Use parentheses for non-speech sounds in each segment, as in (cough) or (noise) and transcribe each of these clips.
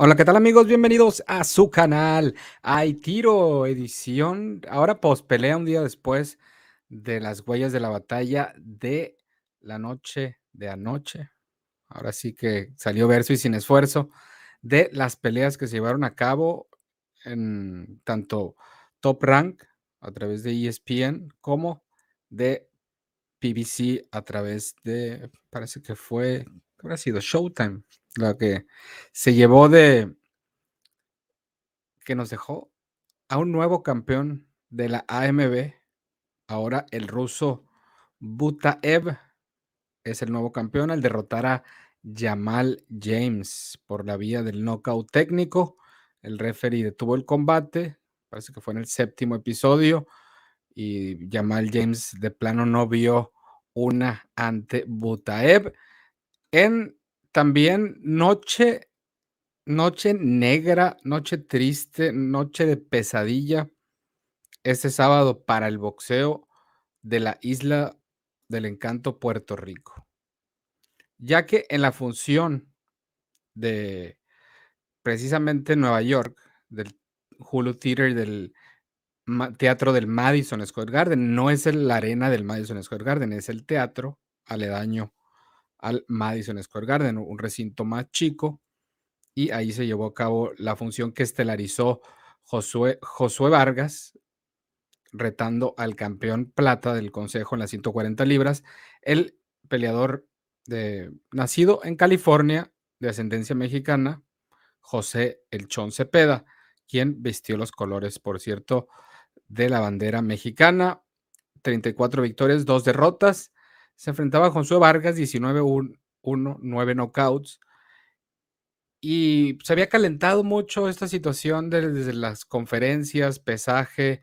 Hola, ¿qué tal amigos? Bienvenidos a su canal. Hay tiro, edición, ahora post pelea un día después de las huellas de la batalla de la noche de anoche. Ahora sí que salió verso y sin esfuerzo de las peleas que se llevaron a cabo en tanto Top Rank a través de ESPN como de PBC a través de, parece que fue, habrá sido Showtime, la que se llevó de, que nos dejó a un nuevo campeón de la AMB, ahora el ruso Butaev es el nuevo campeón al derrotar a Jamal James por la vía del knockout técnico. El referee detuvo el combate, parece que fue en el séptimo episodio, y Jamal James de plano no vio una ante Butaev. En también noche, noche negra, noche triste, noche de pesadilla, este sábado para el boxeo de la isla del encanto Puerto Rico. Ya que en la función de precisamente Nueva York, del Hulu Theater, del teatro del Madison Square Garden, no es la arena del Madison Square Garden, es el teatro aledaño al Madison Square Garden, un recinto más chico, y ahí se llevó a cabo la función que estelarizó Josué, Josué Vargas, retando al campeón plata del Consejo en las 140 libras, el peleador de, nacido en California, de ascendencia mexicana, José El Chon Cepeda, quien vistió los colores, por cierto, de la bandera mexicana. 34 victorias, dos derrotas. Se enfrentaba a Josué Vargas, 19-1, 9 knockouts. Y se había calentado mucho esta situación desde las conferencias, pesaje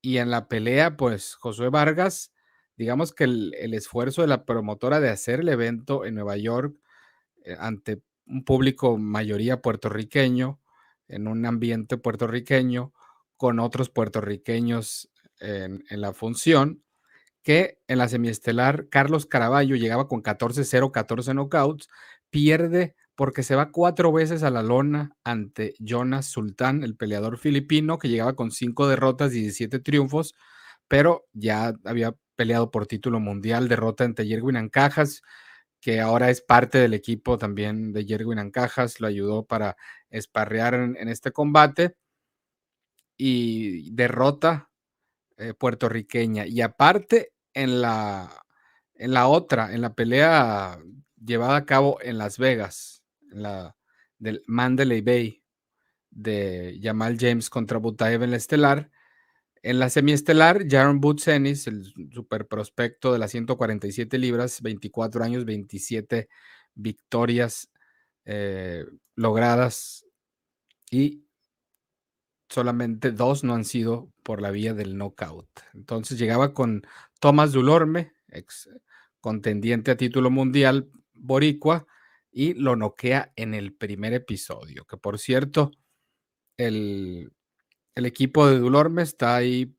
y en la pelea, pues Josué Vargas, digamos que el, esfuerzo de la promotora de hacer el evento en Nueva York eh, ante un público mayoría puertorriqueño, en un ambiente puertorriqueño, con otros puertorriqueños en, en la función, que en la semiestelar Carlos Caraballo llegaba con 14-0, 14 knockouts, pierde porque se va cuatro veces a la lona ante Jonas Sultán, el peleador filipino, que llegaba con cinco derrotas y 17 triunfos, pero ya había peleado por título mundial, derrota ante Yerwin Ancajas, que ahora es parte del equipo también de Yerwin Ancajas, lo ayudó para esparrear en este combate y derrota eh, puertorriqueña. Y aparte, en la, en la otra, en la pelea llevada a cabo en Las Vegas, en la del Mandalay Bay de Jamal James contra Butaev en la estelar. En la semiestelar, Jaron Butsenis, el super prospecto de las 147 libras, 24 años, 27 victorias eh, logradas y solamente dos no han sido por la vía del knockout. Entonces llegaba con Tomás Dulorme, ex contendiente a título mundial boricua, y lo noquea en el primer episodio, que por cierto, el, el equipo de Dulorme está ahí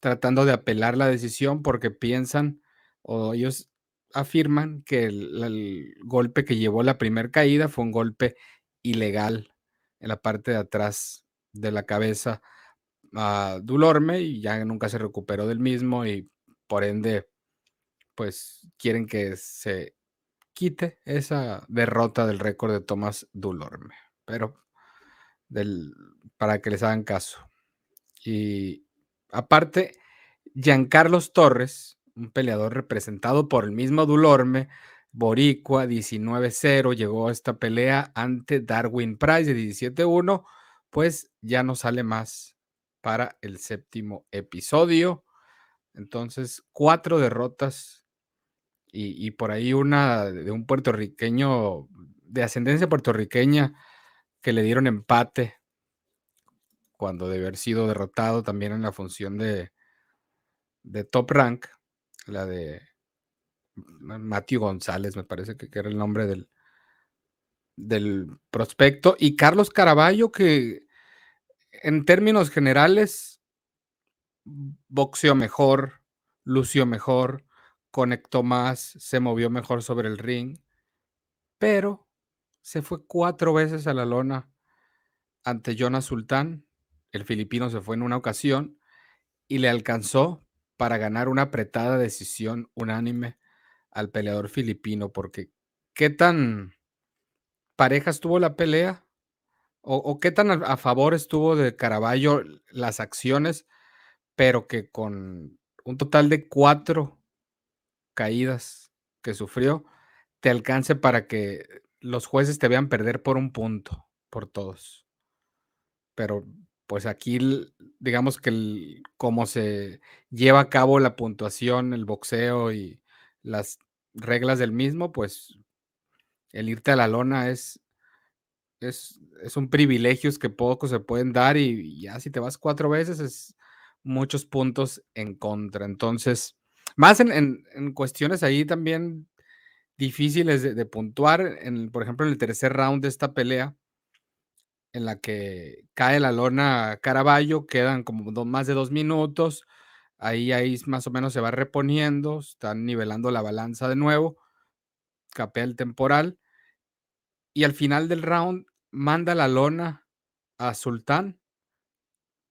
tratando de apelar la decisión porque piensan o ellos afirman que el, el golpe que llevó la primera caída fue un golpe ilegal en la parte de atrás de la cabeza a Dulorme y ya nunca se recuperó del mismo y por ende pues quieren que se quite esa derrota del récord de Tomás Dulorme, pero del, para que les hagan caso. Y aparte, Giancarlos Torres, un peleador representado por el mismo Dulorme, Boricua 19-0, llegó a esta pelea ante Darwin Price de 17-1 pues ya no sale más para el séptimo episodio. Entonces, cuatro derrotas y, por ahí una de un puertorriqueño de ascendencia puertorriqueña que le dieron empate cuando debe haber sido derrotado también en la función de, de Top Rank, la de Matthew González, me parece que era el nombre del, del prospecto, y Carlos Caraballo, que en términos generales boxeó mejor, lució mejor, conectó más, se movió mejor sobre el ring, pero se fue cuatro veces a la lona ante Jonas Sultán. El filipino se fue en una ocasión y le alcanzó para ganar una apretada decisión unánime al peleador filipino, porque qué tan pareja estuvo la pelea o, qué tan a, favor estuvo de Caraballo las acciones, pero que con un total de cuatro caídas que sufrió, te alcance para que los jueces te vean perder por un punto, por todos. Pero pues aquí, digamos que el, cómo se lleva a cabo la puntuación, el boxeo y las reglas del mismo, pues el irte a la lona es, es, un privilegio que pocos se pueden dar y, ya si te vas cuatro veces es muchos puntos en contra. Entonces, más en, cuestiones ahí también difíciles de, puntuar, en, por ejemplo, en el tercer round de esta pelea, en la que cae la lona Caraballo, quedan como más de dos minutos, ahí, ahí más o menos se va reponiendo, están nivelando la balanza de nuevo, capea el temporal, y al final del round manda la lona a Sultán,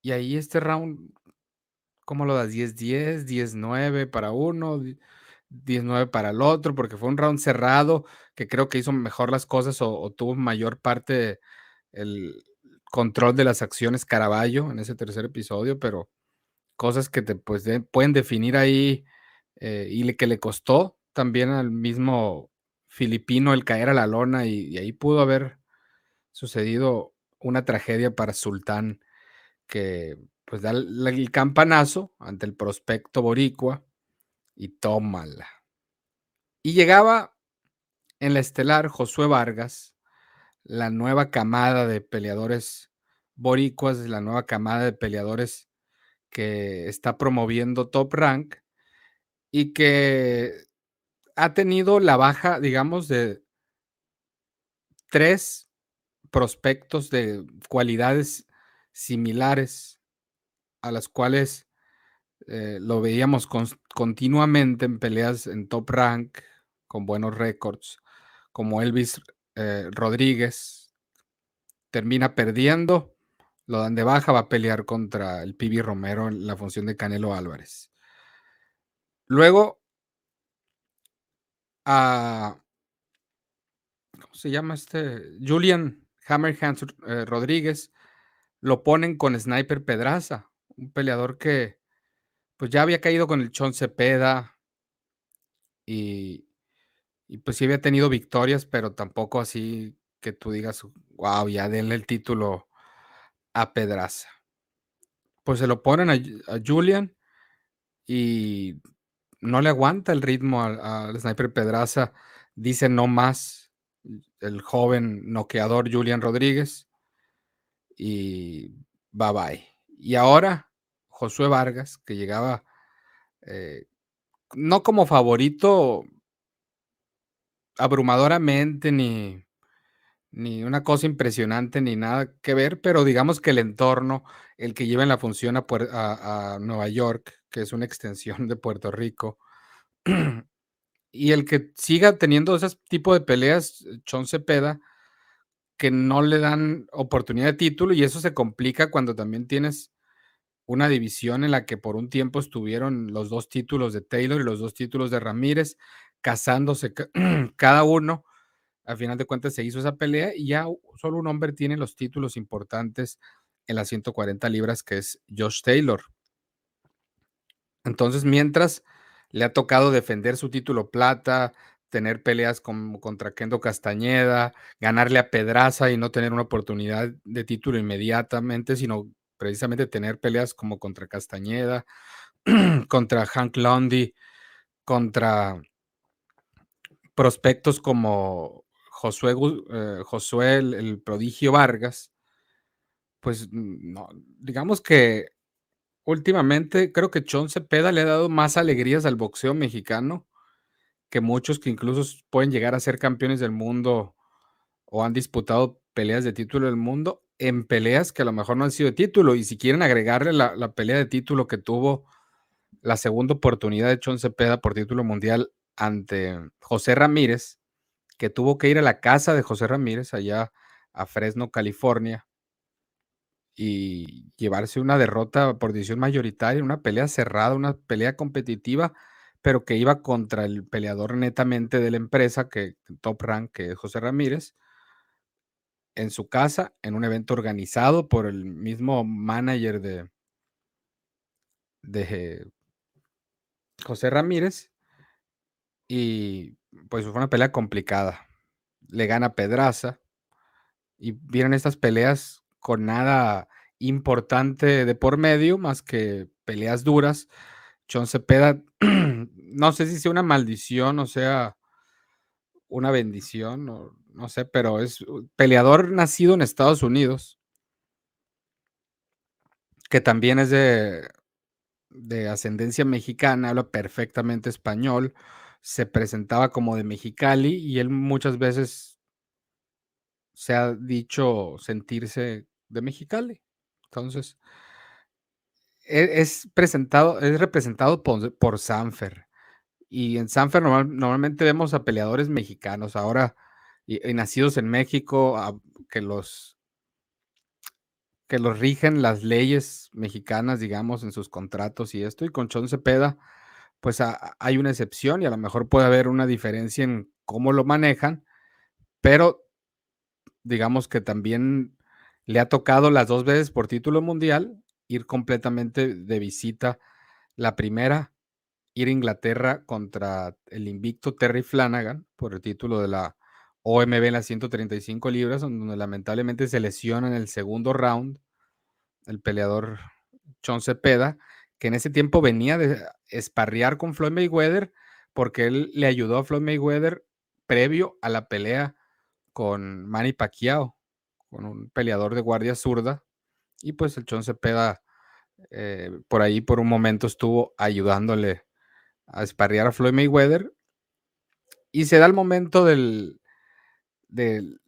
y ahí este round, ¿cómo lo das? 10-10, 10-9 para uno, 10-9 para el otro, porque fue un round cerrado que creo que hizo mejor las cosas o, tuvo mayor parte el control de las acciones Caraballo en ese tercer episodio, pero cosas que te pues, pueden definir ahí eh, y que le costó también al mismo filipino el caer a la lona y, ahí pudo haber sucedido una tragedia para Sultán que pues da el, campanazo ante el prospecto boricua y tómala. Y llegaba en la estelar Josué Vargas, la nueva camada de peleadores boricuas, la nueva camada de peleadores que está promoviendo Top Rank y que ha tenido la baja, digamos, de tres prospectos de cualidades similares a las cuales eh, lo veíamos continuamente en peleas en top rank con buenos récords, como Elvis eh, Rodríguez, termina perdiendo, lo dan de baja, va a pelear contra el Pibi Romero en la función de Canelo Álvarez. Luego, a, ¿cómo se llama este? Julian Hammerhands eh, Rodríguez, lo ponen con Sniper Pedraza, un peleador que pues ya había caído con el Chon Cepeda y, pues sí había tenido victorias, pero tampoco así que tú digas, wow, ya denle el título a Pedraza. Pues se lo ponen a, Julian y no le aguanta el ritmo al, sniper Pedraza. Dice no más el joven noqueador Julian Rodríguez. Y bye bye. Y ahora Josué Vargas, que llegaba eh, no como favorito abrumadoramente, ni, ni una cosa impresionante, ni nada que ver, pero digamos que el entorno, el que lleva en la función a, Nueva York, que es una extensión de Puerto Rico, (clears throat) y el que siga teniendo ese tipo de peleas, Chon Cepeda, que no le dan oportunidad de título, y eso se complica cuando también tienes una división en la que por un tiempo estuvieron los dos títulos de Taylor y los dos títulos de Ramírez, casándose (clears throat) cada uno. Al final de cuentas se hizo esa pelea y ya solo un hombre tiene los títulos importantes en las 140 libras, que es Josh Taylor. Entonces, mientras le ha tocado defender su título plata, tener peleas como contra Kendo Castañeda, ganarle a Pedraza y no tener una oportunidad de título inmediatamente, sino precisamente tener peleas como contra Castañeda, (clears throat) contra Hank Lundy, contra prospectos como Josué, eh, Josué el, prodigio Vargas, pues no, digamos que últimamente creo que Chon Cepeda le ha dado más alegrías al boxeo mexicano que muchos que incluso pueden llegar a ser campeones del mundo o han disputado peleas de título del mundo en peleas que a lo mejor no han sido de título. Y si quieren agregarle la, la pelea de título que tuvo la segunda oportunidad de Chon Cepeda por título mundial ante José Ramírez, que tuvo que ir a la casa de José Ramírez, allá a Fresno, California, y llevarse una derrota por decisión mayoritaria, una pelea cerrada, una pelea competitiva, pero que iba contra el peleador netamente de la empresa, que top rank, que es José Ramírez, en su casa, en un evento organizado por el mismo manager de, de José Ramírez. Y pues fue una pelea complicada. Le gana Pedraza. Y vienen estas peleas con nada importante de por medio, más que peleas duras. John Cepeda, (clears throat) no sé si sea una maldición o sea una bendición, no sé, pero es peleador nacido en Estados Unidos, que también es de, de ascendencia mexicana, habla perfectamente español, se presentaba como de Mexicali y él muchas veces se ha dicho sentirse de Mexicali. Entonces, e, es, presentado, es representado por, Sanfer. Y en Sanfer normalmente vemos a peleadores mexicanos, ahora y, nacidos en México, que los que los rigen las leyes mexicanas, digamos, en sus contratos y esto. Y con Chon Cepeda, pues hay una excepción y a lo mejor puede haber una diferencia en cómo lo manejan, pero digamos que también le ha tocado las dos veces por título mundial ir completamente de visita. La primera, ir a Inglaterra contra el invicto Terry Flanagan por el título de la OMB en las 135 libras, donde lamentablemente se lesiona en el segundo round el peleador John Cepeda, que en ese tiempo venía de esparrear con Floyd Mayweather porque él le ayudó a Floyd Mayweather previo a la pelea con Manny Pacquiao, con un peleador de guardia zurda, y pues el John Cepeda eh, por ahí por un momento estuvo ayudándole a esparrear a Floyd Mayweather, y se da el momento del, del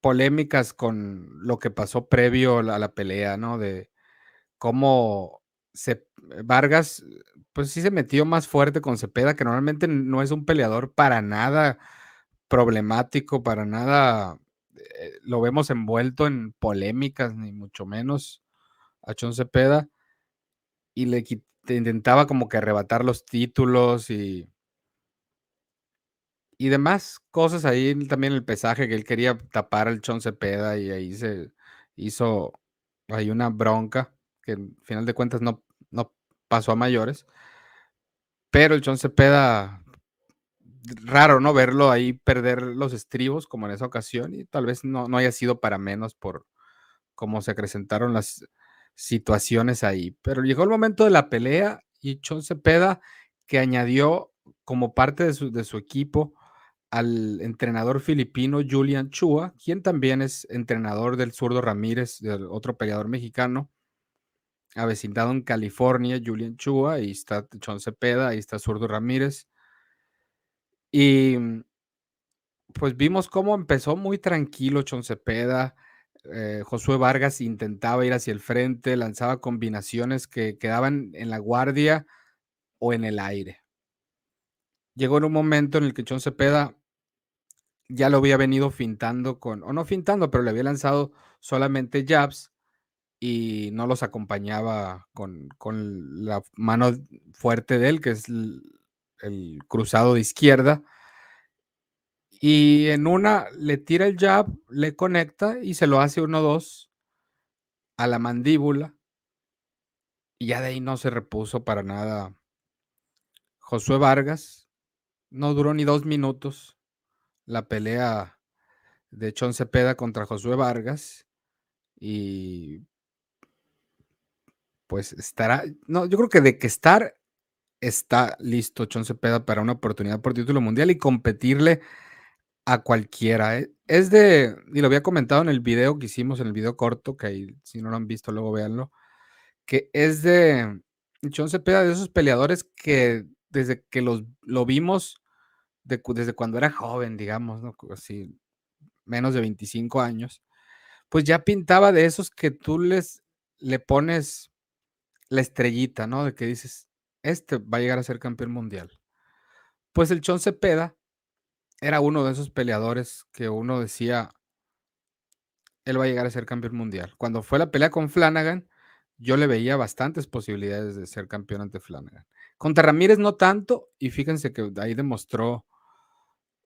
polémicas con lo que pasó previo a la pelea, ¿no? De cómo se, Vargas, pues sí se metió más fuerte con Cepeda, que normalmente no es un peleador para nada problemático, para nada eh, lo vemos envuelto en polémicas, ni mucho menos a Chon Cepeda, y le intentaba como que arrebatar los títulos y, y demás cosas ahí también el pesaje que él quería tapar al Chon Cepeda y ahí se hizo hay una bronca que al final de cuentas no, no pasó a mayores. Pero el Chon Cepeda, raro, ¿no? Verlo ahí perder los estribos como en esa ocasión y tal vez no, no haya sido para menos por cómo se acrecentaron las situaciones ahí. Pero llegó el momento de la pelea y Chon Cepeda que añadió como parte de su, de su equipo al entrenador filipino Julian Chua, quien también es entrenador del zurdo Ramírez, del otro peleador mexicano, avecindado en California, Julian Chua, ahí está Chon Cepeda, ahí está zurdo Ramírez. Y pues vimos cómo empezó muy tranquilo Chon Cepeda. Eh, Josué Vargas intentaba ir hacia el frente, lanzaba combinaciones que quedaban en la guardia o en el aire. Llegó en un momento en el que Chon Cepeda ya lo había venido fintando con, o no fintando, pero le había lanzado solamente jabs y no los acompañaba con, la mano fuerte de él, que es el, cruzado de izquierda. Y en una le tira el jab, le conecta y se lo hace uno dos a la mandíbula. Y ya de ahí no se repuso para nada. Josué Vargas no duró ni dos minutos la pelea de Chon Cepeda contra Josué Vargas y pues estará, no, yo creo que de que estar está listo Chon Cepeda para una oportunidad por título mundial y competirle a cualquiera. ¿eh? Es de, y lo había comentado en el video que hicimos, en el video corto, que si no lo han visto, luego véanlo, que es de Chon Cepeda, de esos peleadores que desde que los, lo vimos desde cuando era joven, digamos, ¿no? Así, menos de 25 años, pues ya pintaba de esos que tú les le pones la estrellita, ¿no? De que dices, este va a llegar a ser campeón mundial. Pues el Chon Cepeda era uno de esos peleadores que uno decía él va a llegar a ser campeón mundial. Cuando fue la pelea con Flanagan, yo le veía bastantes posibilidades de ser campeón ante Flanagan. Contra Ramírez no tanto, y fíjense que ahí demostró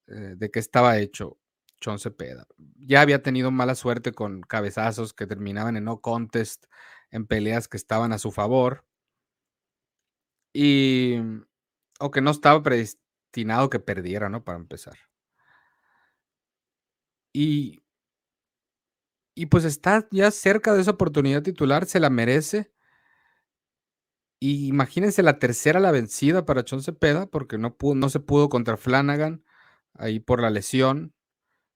eh, de qué estaba hecho Chon Cepeda. Ya había tenido mala suerte con cabezazos que terminaban en no contest, en peleas que estaban a su favor. Y o que no estaba predestinado que perdiera, ¿no? Para empezar. Y y pues está ya cerca de esa oportunidad titular, se la merece. Y imagínense la tercera la vencida para Chon Cepeda, porque no, pudo, no se pudo contra Flanagan, ahí por la lesión,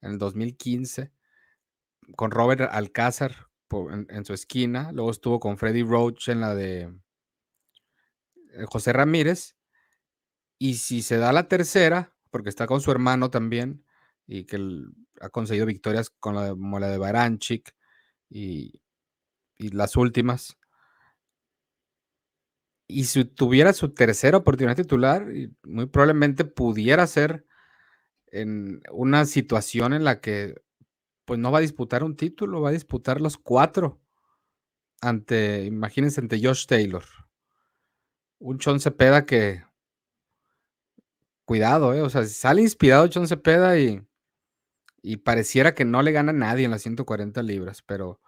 en el 2015, con Robert Alcázar en, su esquina, luego estuvo con Freddy Roach en la de eh, José Ramírez, y si se da la tercera, porque está con su hermano también, y que ha conseguido victorias con la de, como la de Baranchik y, y las últimas. Y si tuviera su tercera oportunidad titular, muy probablemente pudiera ser en una situación en la que pues no va a disputar un título, va a disputar los cuatro ante, imagínense, ante Josh Taylor. Un Chon Cepeda que, cuidado, eh, o sea, sale inspirado Chon Cepeda y, y pareciera que no le gana a nadie en las 140 libras, pero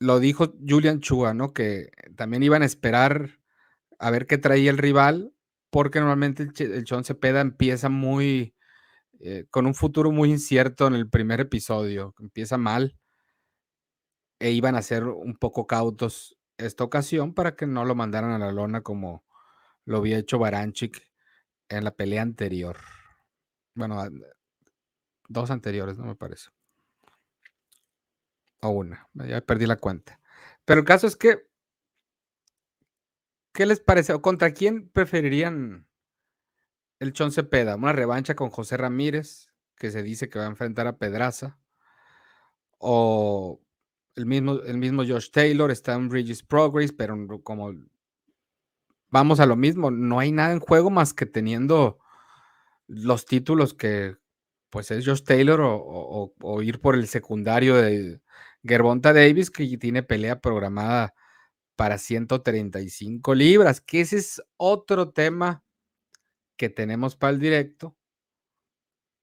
lo dijo Julian Chua, ¿no? Que también iban a esperar a ver qué traía el rival, porque normalmente el, Chon Cepeda empieza muy, eh, con un futuro muy incierto en el primer episodio, empieza mal, e iban a ser un poco cautos esta ocasión para que no lo mandaran a la lona como lo había hecho Baranchik en la pelea anterior. Bueno, Dos anteriores, no me parece. O una, ya perdí la cuenta. Pero el caso es que, ¿qué les parece? ¿O contra quién preferirían el Chon Cepeda? ¿Una revancha con José Ramírez, que se dice que va a enfrentar a Pedraza? ¿O el mismo, el mismo Josh Taylor está en Bridges Progress, pero como vamos a lo mismo, no hay nada en juego más que teniendo los títulos que pues es Josh Taylor o, ir por el secundario de Gervonta Davis, que tiene pelea programada para 135 libras, que ese es otro tema que tenemos para el directo.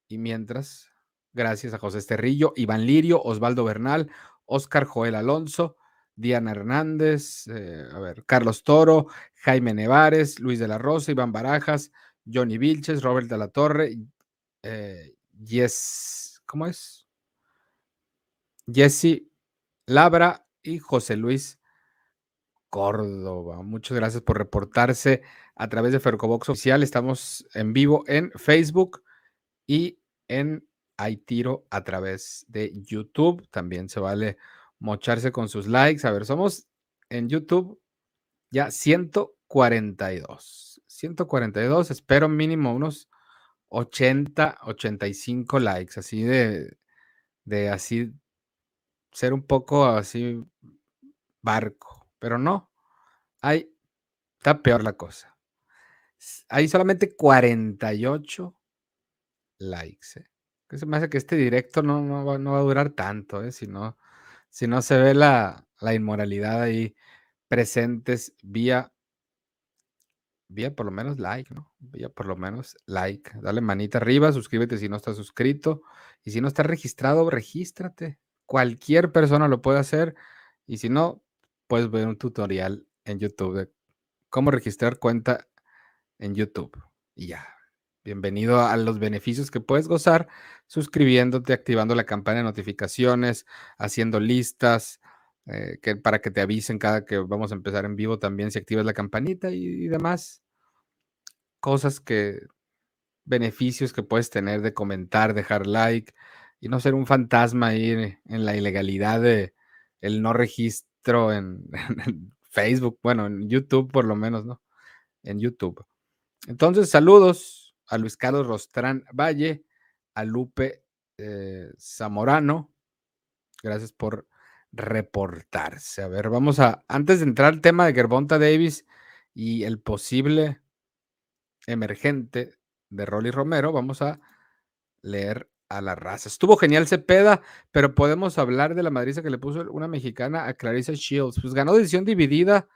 Y mientras, gracias a José Esterrillo, Iván Lirio, Osvaldo Bernal, Oscar Joel Alonso, Diana Hernández, eh, a ver, Carlos Toro, Jaime Nevares, Luis de la Rosa, Iván Barajas, Johnny Vilches, Robert de la Torre, eh, Yes, ¿cómo es? Jesse Labra y José Luis Córdoba. Muchas gracias por reportarse a través de Fercobox Oficial. Estamos en vivo en Facebook y en Aitiro a través de YouTube. También se vale mocharse con sus likes. A ver, somos en YouTube ya 142. 142, espero mínimo unos 80, 85 likes, así de, de así ser un poco así barco, pero no, hay, está peor la cosa. Hay solamente 48 likes. ¿eh? Que se me hace que este directo no, no, va, no va a durar tanto, ¿eh? si, no, si no se ve la, la inmoralidad ahí presentes vía vía por lo menos like, ¿no? Vía por lo menos like. Dale manita arriba, suscríbete si no estás suscrito. Y si no estás registrado, regístrate. Cualquier persona lo puede hacer. Y si no, puedes ver un tutorial en YouTube de cómo registrar cuenta en YouTube. Y ya. Bienvenido a los beneficios que puedes gozar suscribiéndote, activando la campana de notificaciones, haciendo listas, eh, que, para que te avisen cada que vamos a empezar en vivo también si activas la campanita y, demás. Cosas que, beneficios que puedes tener de comentar, dejar like y no ser un fantasma ahí en, la ilegalidad de el no registro (laughs) en, Facebook, bueno, en YouTube por lo menos, ¿no? En YouTube. Entonces, saludos a Luis Carlos Rostrán Valle, a Lupe eh, Zamorano. Gracias por reportarse. A ver, vamos a, antes de entrar al tema de Gervonta Davis y el posible emergente de Rolly Romero, vamos a leer a la raza. Estuvo genial Cepeda, pero podemos hablar de la madriza que le puso una mexicana a Clarissa Shields. Pues ganó decisión dividida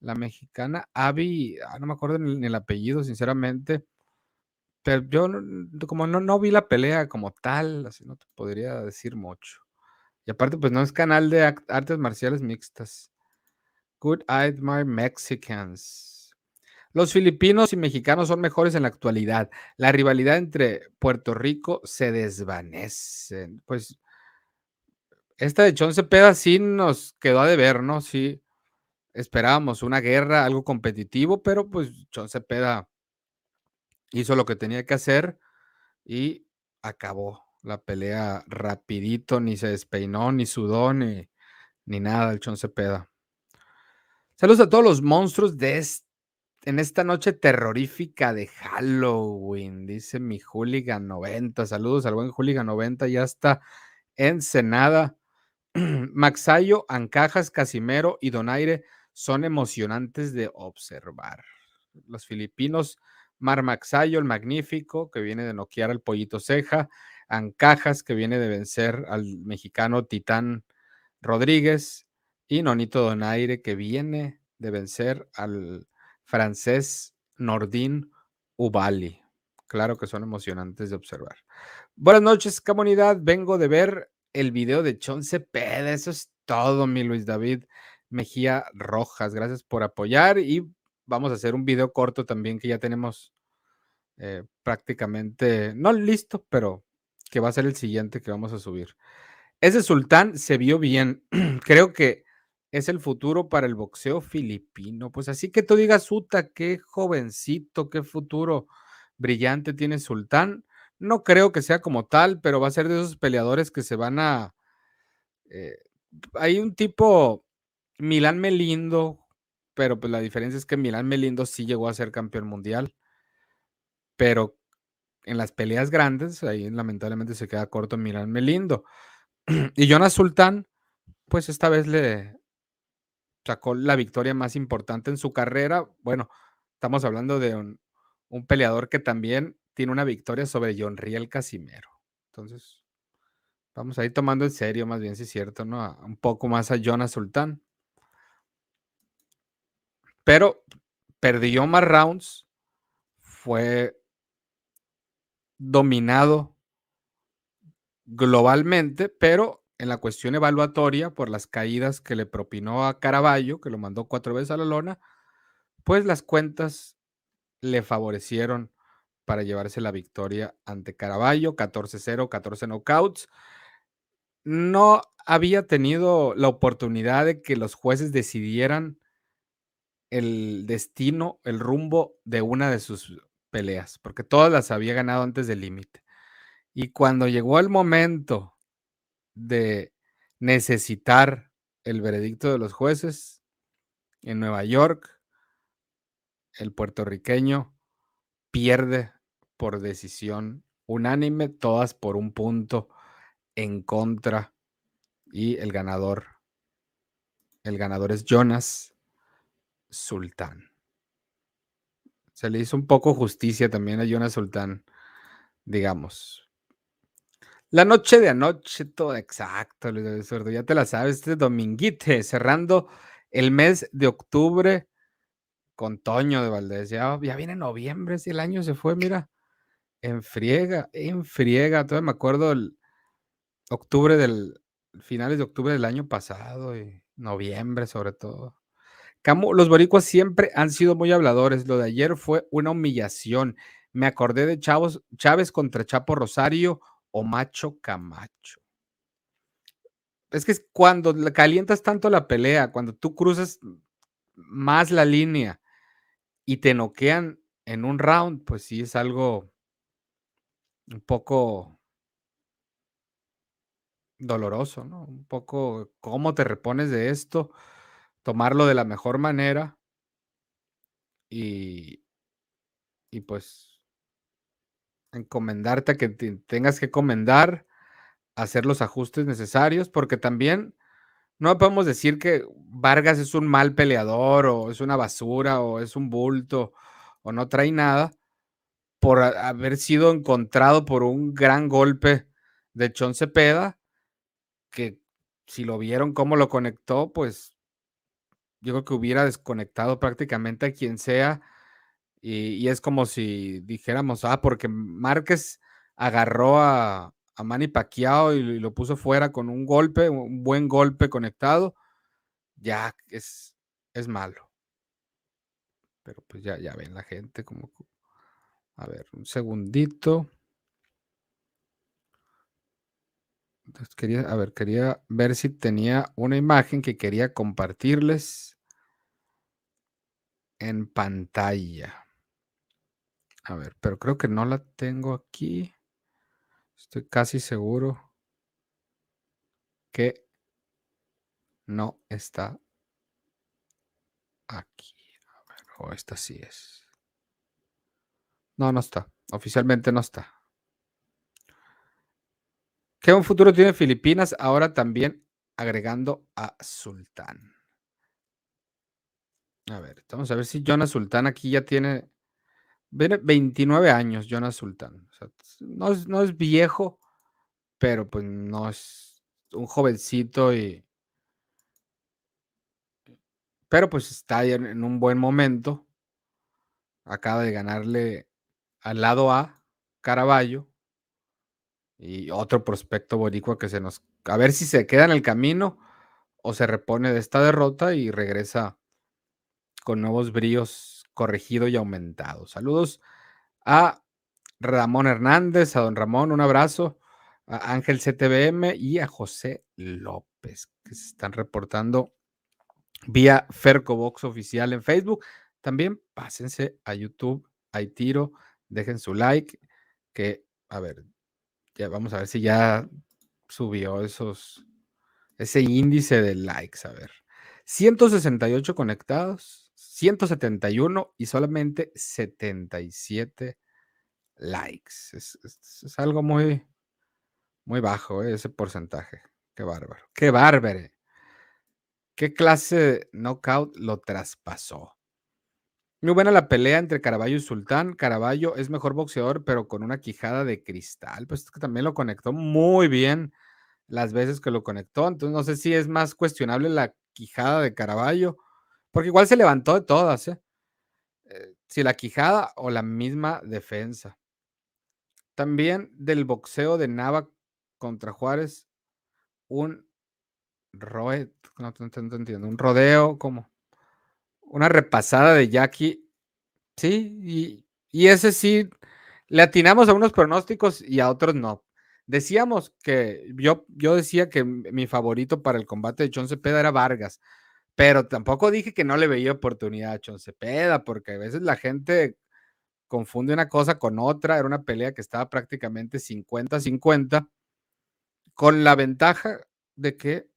la mexicana Abby, ah, no me acuerdo ni, el apellido, sinceramente. Pero yo, como no, no vi la pelea como tal, así no te podría decir mucho. Y aparte, pues no es canal de artes marciales mixtas. Good My Mexicans. Los filipinos y mexicanos son mejores en la actualidad. La rivalidad entre Puerto Rico se desvanece. Pues esta de Chon Cepeda sí nos quedó a deber, ¿no? Sí, esperábamos una guerra, algo competitivo, pero pues Chon Cepeda hizo lo que tenía que hacer y acabó la pelea rapidito, ni se despeinó, ni sudó, ni, ni nada el Chon Cepeda. Saludos a todos los monstruos de en esta noche terrorífica de Halloween, dice mi Hooligan 90. Saludos al buen Hooligan 90, ya está encenada. (clears throat) Maxayo, Ancajas, Casimero y Donaire son emocionantes de observar. Los filipinos, Mar Maxayo, el magnífico, que viene de noquear al pollito ceja, Ancajas, que viene de vencer al mexicano Titán Rodríguez, y Nonito Donaire, que viene de vencer al francés Nordin Ubali. Claro que son emocionantes de observar. Buenas noches, comunidad. Vengo de ver el video de Chon Cepeda. Eso es todo, mi Luis David Mejía Rojas. Gracias por apoyar y vamos a hacer un video corto también que ya tenemos eh, prácticamente, no listo, pero que va a ser el siguiente que vamos a subir. Ese sultán se vio bien. (clears throat) Creo que es el futuro para el boxeo filipino. Pues así que tú digas, Uta, qué jovencito, qué futuro brillante tiene Sultán. No creo que sea como tal, pero va a ser de esos peleadores que se van a... Eh, hay un tipo, Milán Melindo, pero pues la diferencia es que Milán Melindo sí llegó a ser campeón mundial, pero en las peleas grandes, ahí lamentablemente se queda corto Milán Melindo. (clears throat) y Jonas Sultán, pues esta vez le, sacó la victoria más importante en su carrera. Bueno, estamos hablando de un, peleador que también tiene una victoria sobre John Riel Casimero. Entonces, vamos a ir tomando en serio, más bien, si es cierto, ¿no? un poco más a Jonas Sultán. Pero perdió más rounds, fue dominado globalmente, pero en la cuestión evaluatoria por las caídas que le propinó a Caraballo, que lo mandó cuatro veces a la lona, pues las cuentas le favorecieron para llevarse la victoria ante Caraballo, 14-0, 14 knockouts. No había tenido la oportunidad de que los jueces decidieran el destino, el rumbo de una de sus peleas, porque todas las había ganado antes del límite. Y cuando llegó el momento de necesitar el veredicto de los jueces en Nueva York, el puertorriqueño pierde por decisión unánime, todas por un punto en contra y el ganador el ganador es Jonas Sultán. Se le hizo un poco justicia también a Jonas Sultán, digamos. La noche de anoche, todo exacto, ya te la sabes, este dominguite, cerrando el mes de octubre con Toño de Valdés. Ya, viene noviembre, si el año se fue, mira, en friega, en friega. Todavía me acuerdo el octubre del, finales de octubre del año pasado y noviembre sobre todo. los boricuas siempre han sido muy habladores. Lo de ayer fue una humillación. Me acordé de Chavos, Chávez contra Chapo Rosario o Macho Camacho. Es que cuando calientas tanto la pelea, cuando tú cruzas más la línea y te noquean en un round, pues sí es algo un poco doloroso, ¿no? Un poco cómo te repones de esto, tomarlo de la mejor manera y, y pues encomendarte a que tengas que comendar, hacer los ajustes necesarios, porque también no podemos decir que Vargas es un mal peleador o es una basura o es un bulto o no trae nada, por haber sido encontrado por un gran golpe de Chon Cepeda, que si lo vieron cómo lo conectó, pues yo creo que hubiera desconectado prácticamente a quien sea. Y, es como si dijéramos, ah, porque Márquez agarró a, a Manny Pacquiao y, lo puso fuera con un golpe, un buen golpe conectado, ya es, es malo. Pero pues ya, ya ven la gente como... A ver, un segundito. quería, a ver, quería ver si tenía una imagen que quería compartirles en pantalla. A ver, pero creo que no la tengo aquí. Estoy casi seguro que no está aquí. A ver, o esta sí es. No, no está. Oficialmente no está. ¿Qué un futuro tiene Filipinas? Ahora también agregando a Sultán. A ver, vamos a ver si Jonas Sultán aquí ya tiene 29 años, Jonas Sultán. no, es, no es viejo, pero pues no es un jovencito y... Pero pues está en un buen momento. Acaba de ganarle al lado A, Caraballo, y otro prospecto boricua que se nos... A ver si se queda en el camino o se repone de esta derrota y regresa con nuevos bríos corregido y aumentado. Saludos a Ramón Hernández, a don Ramón, un abrazo, a Ángel CTBM y a José López, que se están reportando vía Fercobox oficial en Facebook. También pásense a YouTube, hay tiro, dejen su like, que, a ver, ya vamos a ver si ya subió esos, ese índice de likes, a ver. 168 conectados, 171 y solamente 77 likes. Es, algo muy, muy bajo ¿eh? ese porcentaje. Qué bárbaro. Qué bárbaro. ¿Qué clase de knockout lo traspasó? Muy buena la pelea entre Caraballo y Sultán. Caraballo es mejor boxeador, pero con una quijada de cristal. Pues es que también lo conectó muy bien las veces que lo conectó. Entonces no sé si es más cuestionable la quijada de Caraballo, porque igual se levantó de todas. ¿eh? Eh, si la quijada o la misma defensa. También del boxeo de Nava contra Juárez, un roe, no, entiendo, un rodeo, como una repasada de Jackie. Sí, y, ese sí, le atinamos a unos pronósticos y a otros no. Decíamos que yo, yo decía que mi favorito para el combate de Chon Cepeda era Vargas, pero tampoco dije que no le veía oportunidad a Chon Cepeda, porque a veces la gente confunde una cosa con otra. Era una pelea que estaba prácticamente 50-50, con la ventaja de que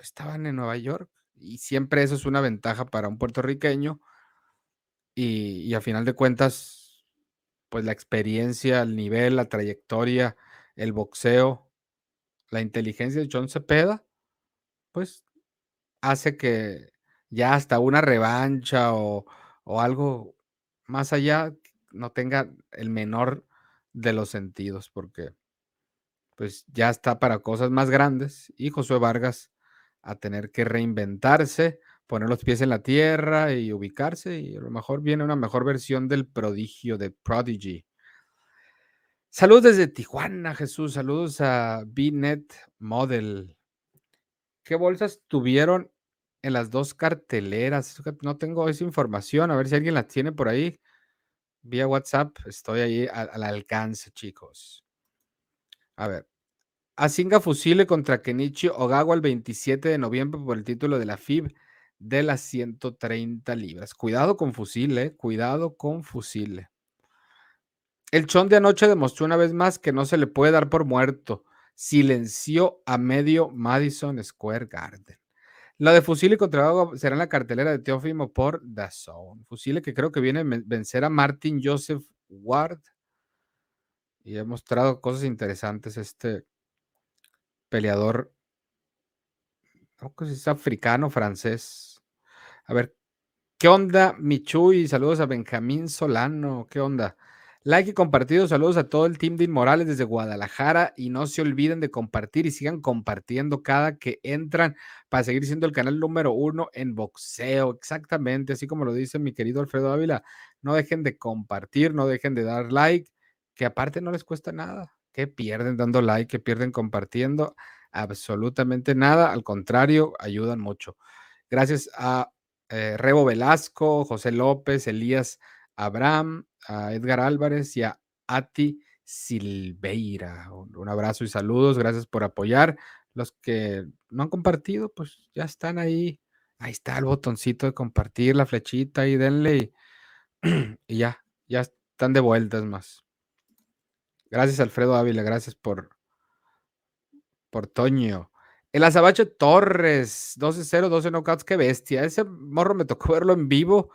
estaban en Nueva York y siempre eso es una ventaja para un puertorriqueño. Y, a final de cuentas, pues la experiencia, el nivel, la trayectoria, el boxeo, la inteligencia de John Cepeda, pues hace que ya hasta una revancha o, o algo más allá no tenga el menor de los sentidos, porque pues ya está para cosas más grandes y Josué Vargas a tener que reinventarse, poner los pies en la tierra y ubicarse y a lo mejor viene una mejor versión del prodigio de Prodigy. Saludos desde Tijuana, Jesús. Saludos a BNet Model. ¿Qué bolsas tuvieron en las dos carteleras? No tengo esa información. A ver si alguien la tiene por ahí. Vía WhatsApp. Estoy ahí al alcance, chicos. A ver. Asinga Fusile contra Kenichi Ogawa el 27 de noviembre por el título de la FIB de las 130 libras. Cuidado con Fusile, cuidado con Fusile. El chon de anoche demostró una vez más que no se le puede dar por muerto. Silenció a medio Madison Square Garden. Lo de Fusile contra Ogawa será en la cartelera de Teófimo por Zone. Fusile que creo que viene a vencer a Martin Joseph Ward. Y ha mostrado cosas interesantes este, peleador, no sé si es africano, francés. A ver, ¿qué onda, Michuy? Saludos a Benjamín Solano, ¿qué onda? Like y compartido. Saludos a todo el team de Inmorales desde Guadalajara. Y no se olviden de compartir y sigan compartiendo cada que entran para seguir siendo el canal número uno en boxeo. Exactamente, así como lo dice mi querido Alfredo Ávila. No dejen de compartir, no dejen de dar like, que aparte no les cuesta nada. ¿Qué pierden dando like? ¿Qué pierden compartiendo? Absolutamente nada. Al contrario, ayudan mucho. Gracias a eh, Rebo Velasco, José López, Elías Abraham, a Edgar Álvarez y a Ati Silveira. Un, abrazo y saludos. Gracias por apoyar. Los que no han compartido, pues ya están ahí. Ahí está el botoncito de compartir, la flechita y denle y, (clears throat) ya, ya están de vueltas más. Gracias, Alfredo Ávila. Gracias por, por Toño. El Azabache Torres, 12-0, 12 knockouts, qué bestia. Ese morro me tocó verlo en vivo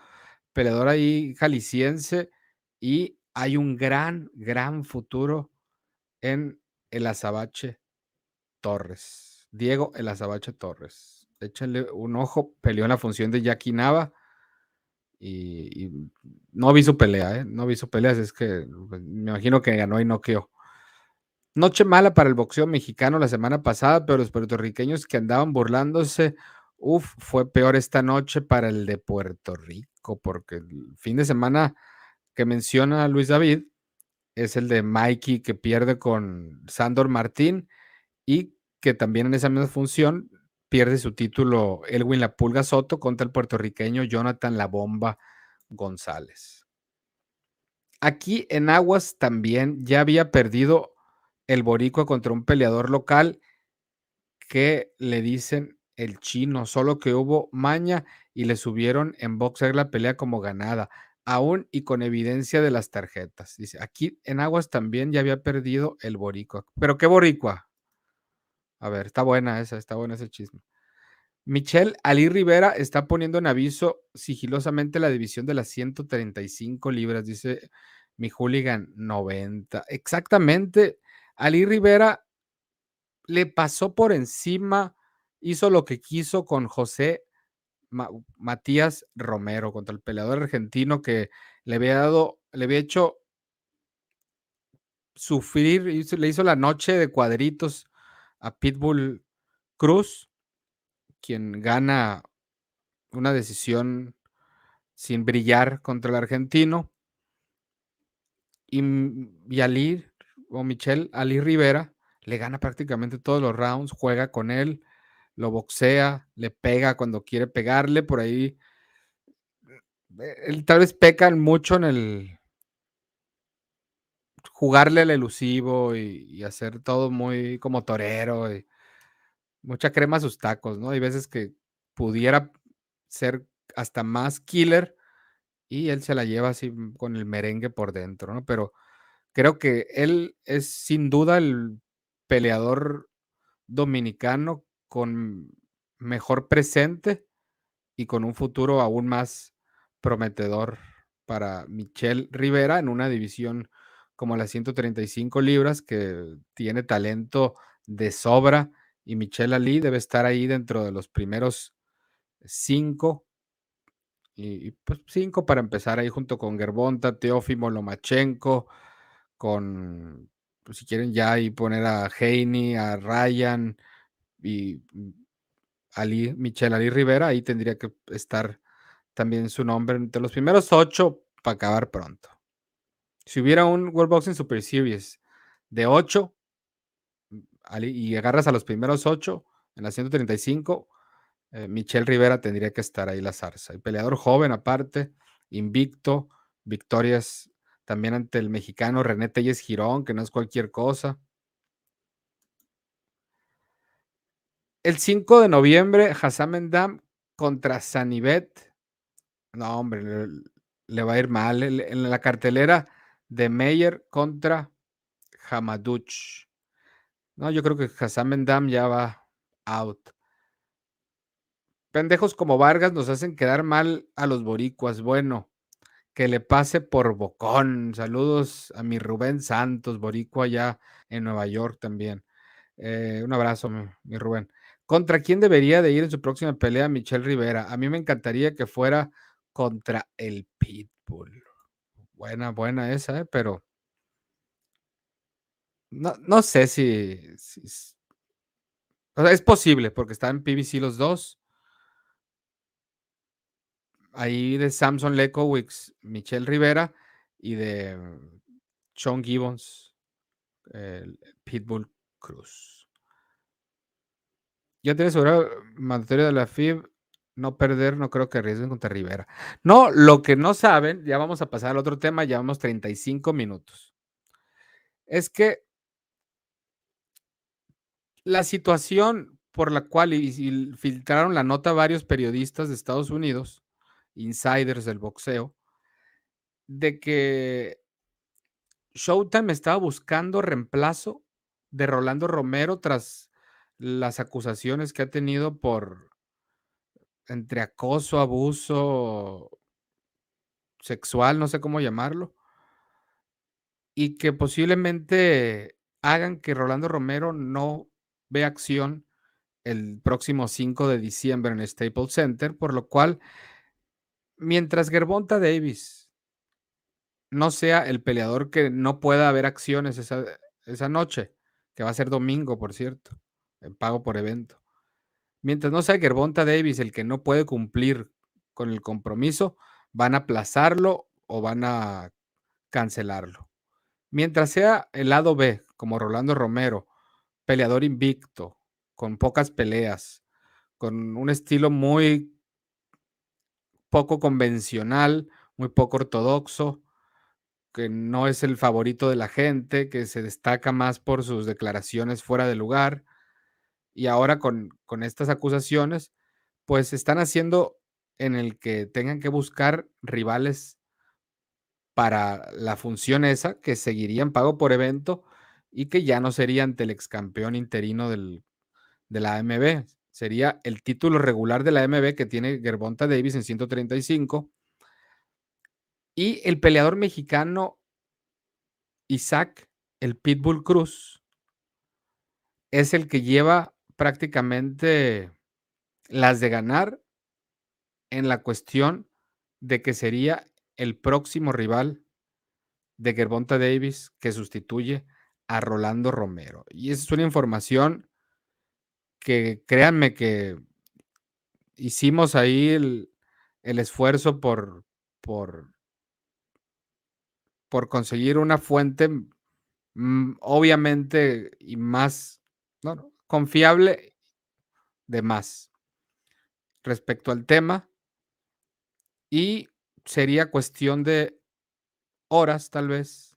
peleador ahí jalisciense y hay un gran, gran futuro en el Azabache Torres. Diego el Azabache Torres. Échenle un ojo, peleó en la función de Jackie Nava y, no vi su pelea, ¿eh? no vi su pelea, es que pues, me imagino que ganó y no quedó. Noche mala para el boxeo mexicano la semana pasada, pero los puertorriqueños que andaban burlándose, uff, fue peor esta noche para el de Puerto Rico porque el fin de semana que menciona Luis David es el de Mikey que pierde con Sandor Martín y que también en esa misma función pierde su título Elwin La Pulga Soto contra el puertorriqueño Jonathan La Bomba González. Aquí en Aguas también ya había perdido el Boricua contra un peleador local que le dicen el chino, solo que hubo maña y le subieron en boxer la pelea como ganada, aún y con evidencia de las tarjetas. Dice, aquí en Aguas también ya había perdido el boricua. ¿Pero qué boricua? A ver, está buena esa, está buena ese chisme. Michelle Ali Rivera está poniendo en aviso sigilosamente la división de las 135 libras, dice mi hooligan 90. Exactamente, Ali Rivera le pasó por encima hizo lo que quiso con José Matías Romero, contra el peleador argentino que le había dado, le había hecho sufrir, le hizo la noche de cuadritos a Pitbull Cruz, quien gana una decisión sin brillar contra el argentino. Y, y Ali, o Michelle Ali Rivera, le gana prácticamente todos los rounds, juega con él, lo boxea, le pega cuando quiere pegarle, por ahí. Eh, él, tal vez pecan mucho en el jugarle al elusivo y, hacer todo muy como torero y mucha crema a sus tacos, ¿no? Hay veces que pudiera ser hasta más killer y él se la lleva así con el merengue por dentro, ¿no? Pero creo que él es sin duda el peleador dominicano con mejor presente y con un futuro aún más prometedor para Michelle Rivera en una división como las 135 libras que tiene talento de sobra y Michelle Ali debe estar ahí dentro de los primeros cinco y, pues cinco para empezar ahí junto con Gerbonta, Teófimo Lomachenko, con pues, si quieren ya ahí poner a Heini, a Ryan, y mm, Ali, Michelle Ali Rivera, ahí tendría que estar también su nombre entre los primeros ocho para acabar pronto. Si hubiera un World Boxing Super Series de ocho mm, y agarras a los primeros ocho en la 135, eh, Michelle Rivera tendría que estar ahí la zarza. El peleador joven aparte, invicto, victorias también ante el mexicano René Telles Girón, que no es cualquier cosa. El 5 de noviembre, Hassan Mendam contra Sanibet. No, hombre, le, va a ir mal. En la cartelera de Meyer contra Hamaduch. No, yo creo que Hassan Mendam ya va out. Pendejos como Vargas nos hacen quedar mal a los boricuas. Bueno, que le pase por bocón. Saludos a mi Rubén Santos, boricua allá en Nueva York también. Eh, un abrazo, mi Rubén. ¿Contra quién debería de ir en su próxima pelea Michelle Rivera? A mí me encantaría que fuera contra el Pitbull. Buena, buena esa, ¿eh? Pero no no sé si si s o sea, es posible, porque está en PBC los 2. Ahí de Samson Lekowicz, Michelle Rivera y de Shaun Gibbons, el Pitbull Cruz. Ya tienes asegurado mandatorio de la FIB, no perder, no creo que arriesguen contra Rivera. No, lo que no saben, ya vamos a pasar al otro tema, llevamos 35 minutos. Es que la situación por la cual filtraron la nota varios periodistas de Estados Unidos, insiders del boxeo de que Showtime estaba buscando reemplazo de Rolando Romero tras las acusaciones que ha tenido por entre acoso, abuso sexual, no sé cómo llamarlo. Y que posiblemente hagan que Rolando Romero no vea acción el próximo 5 de diciembre en Staples Center, por lo cual mientras Gervonta Davis no sea el peleador que no pueda haber acciones esa esa noche, que va a ser domingo, por cierto, en pago por evento. Mientras no sea Gervonta Davis el que no puede cumplir con el compromiso, van a aplazarlo o van a cancelarlo. Mientras sea el lado B, como Rolando Romero, peleador invicto, con pocas peleas, con un estilo muy poco convencional, muy poco ortodoxo, que no es el favorito de la gente, que se destaca más por sus declaraciones fuera de lugar. Y ahora con con estas acusaciones, pues están haciendo en el que tengan que buscar rivales para la función esa, que seguirían pago por evento y que ya no sería ante el excampeón interino del de la AMB. Sería el título regular de la AMB que tiene Gervonta Davis en 135. Y el peleador mexicano Isaac, el Pitbull Cruz es el que lleva prácticamente las de ganar en la cuestión de que sería el próximo rival de Gervonta Davis que sustituye a Rolando Romero. Y esa es una información que créanme que hicimos ahí el el esfuerzo por por por conseguir una fuente, mm, obviamente, y más, ¿no?, confiable de más. Respecto al tema y sería cuestión de horas, tal vez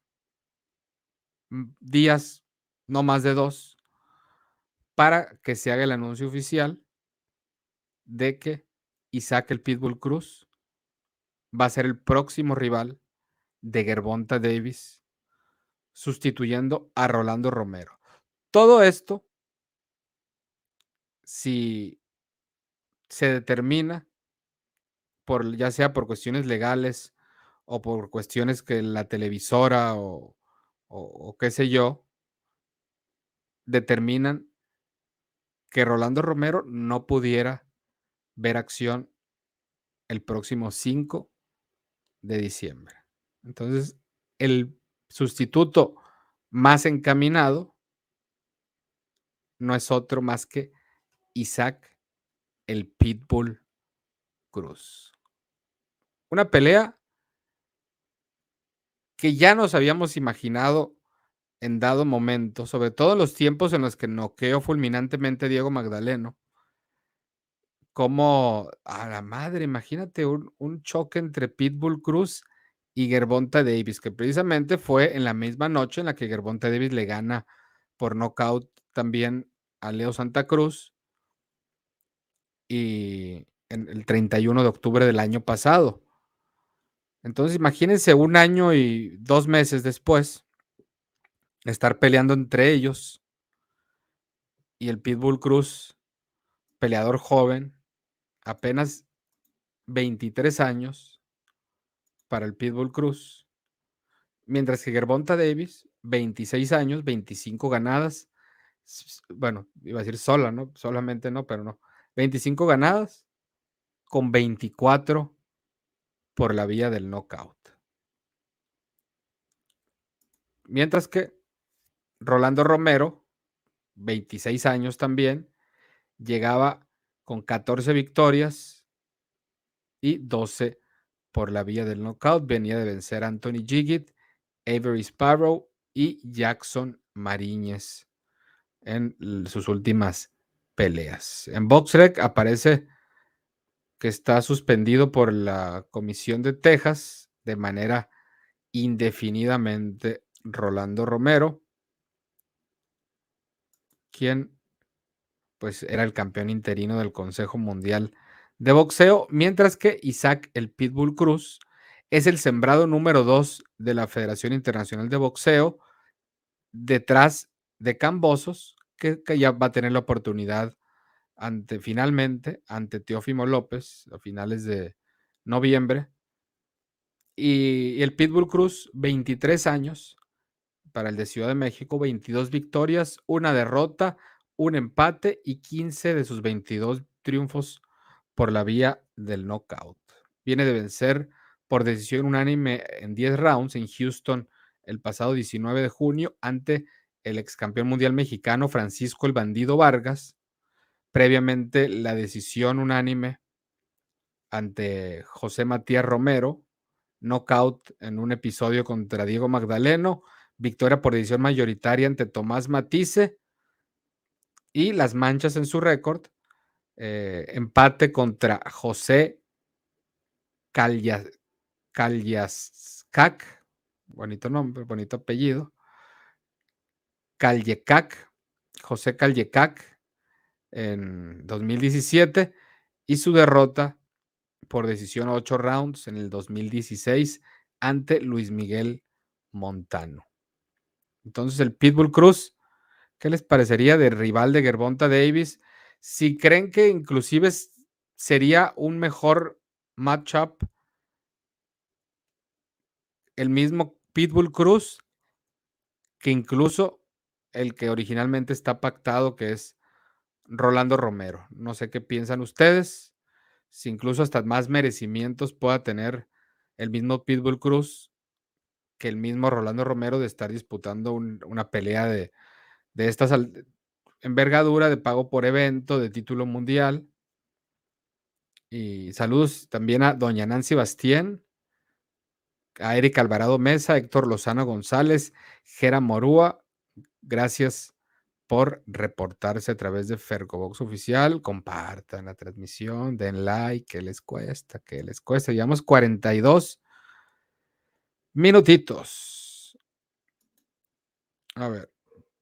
mm, días, no más de 2 para que se haga el anuncio oficial de que Isaac el Pitbull Cruz va a ser el próximo rival de Gervonta Davis, sustituyendo a Rolando Romero. Todo esto si se determina por ya sea por cuestiones legales o por cuestiones que la televisora o o o qué sé yo determinan que Rolando Romero no pudiera ver acción el próximo 5 de diciembre. Entonces, el sustituto más encaminado no es otro más que Isaac el Pitbull Cruz. Una pelea que ya nos habíamos imaginado en dado momento, sobre todo en los tiempos en los que noqueó fulminantemente Diego Magdaleno. Como a la madre, imagínate un un choque entre Pitbull Cruz y Gervonta Davis, que precisamente fue en la misma noche en la que Gervonta Davis le gana por nocaut también a Leo Santa Cruz. Y el 31 de octubre del año pasado. Entonces, imagínense 1 año y 2 meses después estar peleando entre ellos. Y el Pitbull Cruz, peleador joven, apenas 23 años para el Pitbull Cruz. Mientras que Gervonta Davis, 26 años, 25 ganadas. Bueno, iba a decir sola, ¿no? Solamente no, pero no. 25 ganadas con 24 por la vía del nocaut. Mientras que Rolando Romero, 26 años también, llegaba con 14 victorias y 12 por la vía del knockout. Venía de vencer a Anthony Jiggit, Avery Sparrow y Jackson Mariñez en sus últimas peleas. En BoxRec aparece que está suspendido por la Comisión de Texas de manera indefinidamente Rolando Romero, quien pues era el campeón interino del Consejo Mundial de Boxeo, mientras que Isaac el Pitbull Cruz es el sembrado número 2 de la Federación Internacional de Boxeo, detrás de Cambosos, que, ya va a tener la oportunidad ante, finalmente, ante Teófimo López a finales de noviembre. Y, y el Pitbull Cruz, 23 años para el de Ciudad de México, 22 victorias, una derrota, un empate y 15 de sus 22 triunfos por la vía del knockout. Viene de vencer por decisión unánime en 10 rounds en Houston el pasado 19 de junio ante el ex campeón mundial mexicano Francisco el Bandido Vargas. Previamente la decisión unánime ante José Matías Romero, knockout en un episodio contra Diego Magdaleno, victoria por decisión mayoritaria ante Tomás Matisse y las manchas en su récord, eh, empate contra José Calyaskac, bonito nombre, bonito apellido, Callecac, José Callecac en 2017 y su derrota por decisión 8 rounds en el 2016 ante Luis Miguel Montano. Entonces el Pitbull Cruz, ¿qué les parecería de rival de Gervonta Davis? Si creen que inclusive sería un mejor matchup el mismo Pitbull Cruz que incluso el que originalmente está pactado, que es Rolando Romero. No sé qué piensan ustedes, si incluso hasta más merecimientos pueda tener el mismo Pitbull Cruz que el mismo Rolando Romero de estar disputando una pelea de, de estas envergadura de pago por evento, de título mundial. Y saludos también a doña Nancy Bastien, a Eric Alvarado Mesa, Héctor Lozano González, Gera Morúa. Gracias por reportarse a través de Fergobox Oficial. Compartan la transmisión, den like, que les cuesta, que les cuesta. Llevamos 42 minutitos. A ver.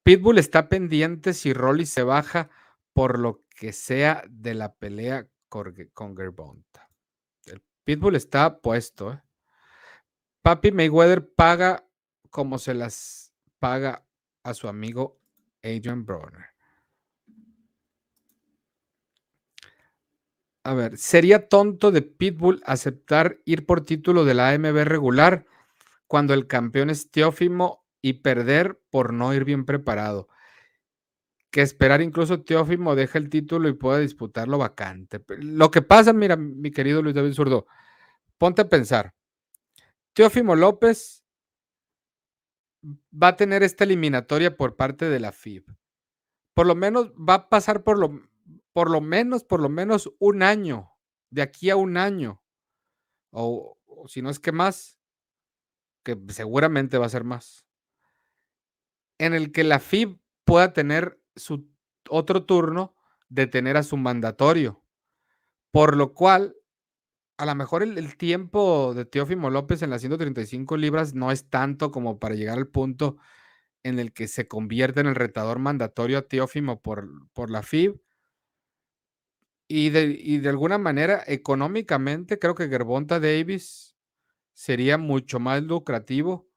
Pitbull está pendiente si Rolly se baja por lo que sea de la pelea con Gerbonta. El Pitbull está puesto. ¿eh? Papi Mayweather paga como se las paga a su amigo Adrian Broner. A ver, ¿sería tonto de Pitbull aceptar ir por título de la AMB regular cuando el campeón es Teófimo y perder por no ir bien preparado. Que esperar incluso Teófimo deje el título y pueda disputarlo vacante. Lo que pasa, mira, mi querido Luis David Zurdo, ponte a pensar. Teófimo López va a tener esta eliminatoria por parte de la FIB. Por lo menos va a pasar por lo, por lo menos, por lo menos un año, de aquí a un año. O, si no es que más, que seguramente va a ser más en el que la FIB pueda tener su otro turno de tener a su mandatorio. Por lo cual, a lo mejor el, tiempo de Teófimo López en las 135 libras no es tanto como para llegar al punto en el que se convierte en el retador mandatorio a Teófimo por, por la FIB. Y de, y de alguna manera, económicamente, creo que Gervonta Davis sería mucho más lucrativo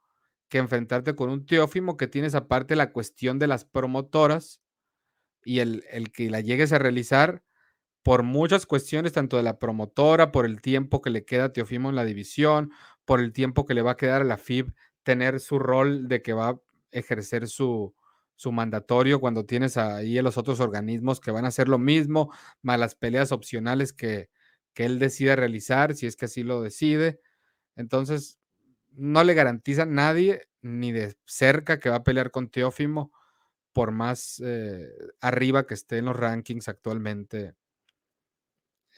que enfrentarte con un Teófimo que tienes aparte la cuestión de las promotoras y el, el, que la llegues a realizar por muchas cuestiones, tanto de la promotora, por el tiempo que le queda a Teófimo en la división, por el tiempo que le va a quedar a la FIB tener su rol de que va a ejercer su, su mandatorio cuando tienes ahí a los otros organismos que van a hacer lo mismo, más las peleas opcionales que, que él decida realizar, si es que así lo decide. Entonces, no le garantiza nadie ni de cerca que va a pelear con Teófimo, por más eh, arriba que esté en los rankings actualmente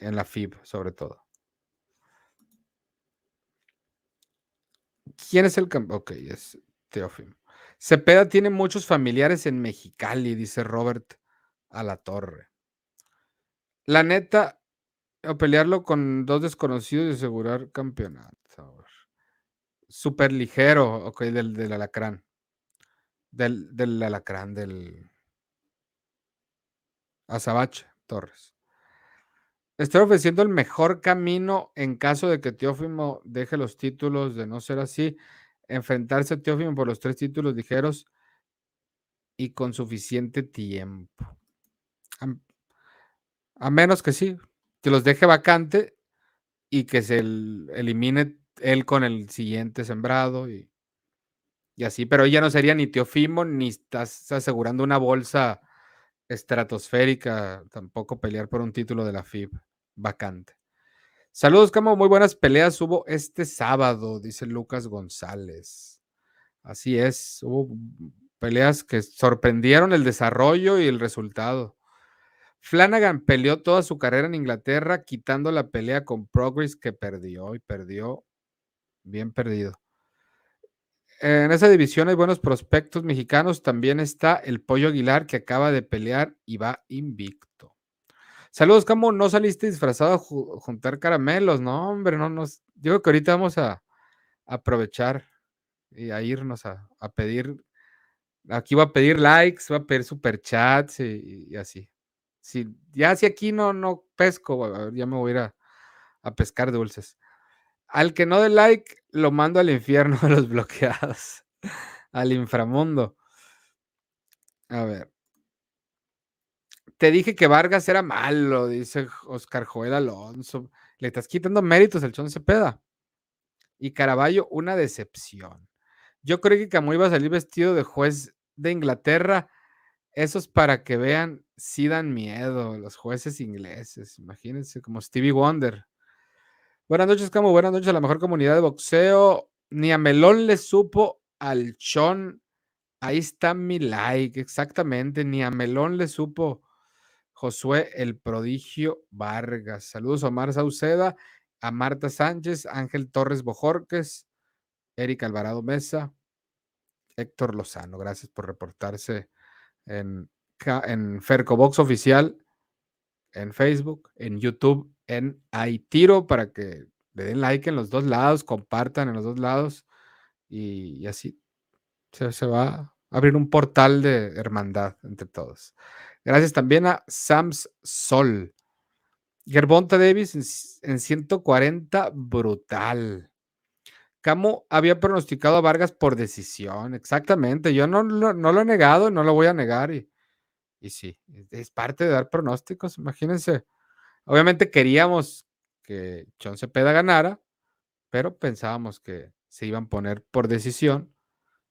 en la FIB, sobre todo. ¿Quién es el campeón? Ok, es Teófimo. Cepeda tiene muchos familiares en Mexicali, dice Robert a la torre. La neta, a pelearlo con dos desconocidos y asegurar campeonato. Súper ligero, ok, del, del alacrán. Del, del alacrán, del Azabache Torres. Estoy ofreciendo el mejor camino en caso de que Teófimo deje los títulos, de no ser así, enfrentarse a Teófimo por los tres títulos ligeros y con suficiente tiempo. A, menos que sí, que los deje vacante y que se elimine él con el siguiente sembrado y, y así, pero ya no sería ni Teofimo ni estás asegurando una bolsa estratosférica, tampoco pelear por un título de la FIB vacante. Saludos, Camo. Muy buenas peleas hubo este sábado, dice Lucas González. Así es, hubo peleas que sorprendieron el desarrollo y el resultado. Flanagan peleó toda su carrera en Inglaterra, quitando la pelea con Progress que perdió y perdió bien perdido. En esa división hay buenos prospectos mexicanos. También está el Pollo Aguilar que acaba de pelear y va invicto. Saludos, Camo. No saliste disfrazado a juntar caramelos, no, hombre, no nos. Yo que ahorita vamos a, aprovechar y a irnos a, pedir. Aquí va a pedir likes, va a pedir superchats y, y así. Si, ya si aquí no, no pesco, ya me voy a ir a pescar dulces. Al que no dé like, lo mando al infierno (laughs) de los bloqueados. al inframundo. A ver. Te dije que Vargas era malo, dice Oscar Joel Alonso. Le estás quitando méritos al Chon Cepeda. Y Caraballo, una decepción. Yo creo que Camuy iba a salir vestido de juez de Inglaterra. Esos para que vean, sí dan miedo, los jueces ingleses. Imagínense, como Stevie Wonder. Buenas noches, Camo. Buenas noches a la mejor comunidad de boxeo. Ni a Melón le supo al Chon. Ahí está mi like, exactamente. Ni a Melón le supo Josué el prodigio Vargas. Saludos a Omar Sauceda, a Marta Sánchez, Ángel Torres Bojorques, Eric Alvarado Mesa, Héctor Lozano. Gracias por reportarse en, en Fercobox Oficial, en Facebook, en YouTube en Aitiro para que le den like en los dos lados, compartan en los dos lados y, así se, va a abrir un portal de hermandad entre todos. Gracias también a Sams Sol. Gerbonta Davis en, 140, brutal. Camo había pronosticado a Vargas por decisión, exactamente. Yo no, no, lo he negado, no lo voy a negar. Y, y sí, es parte de dar pronósticos. Imagínense, Obviamente queríamos que John Cepeda ganara, pero pensábamos que se iban a poner por decisión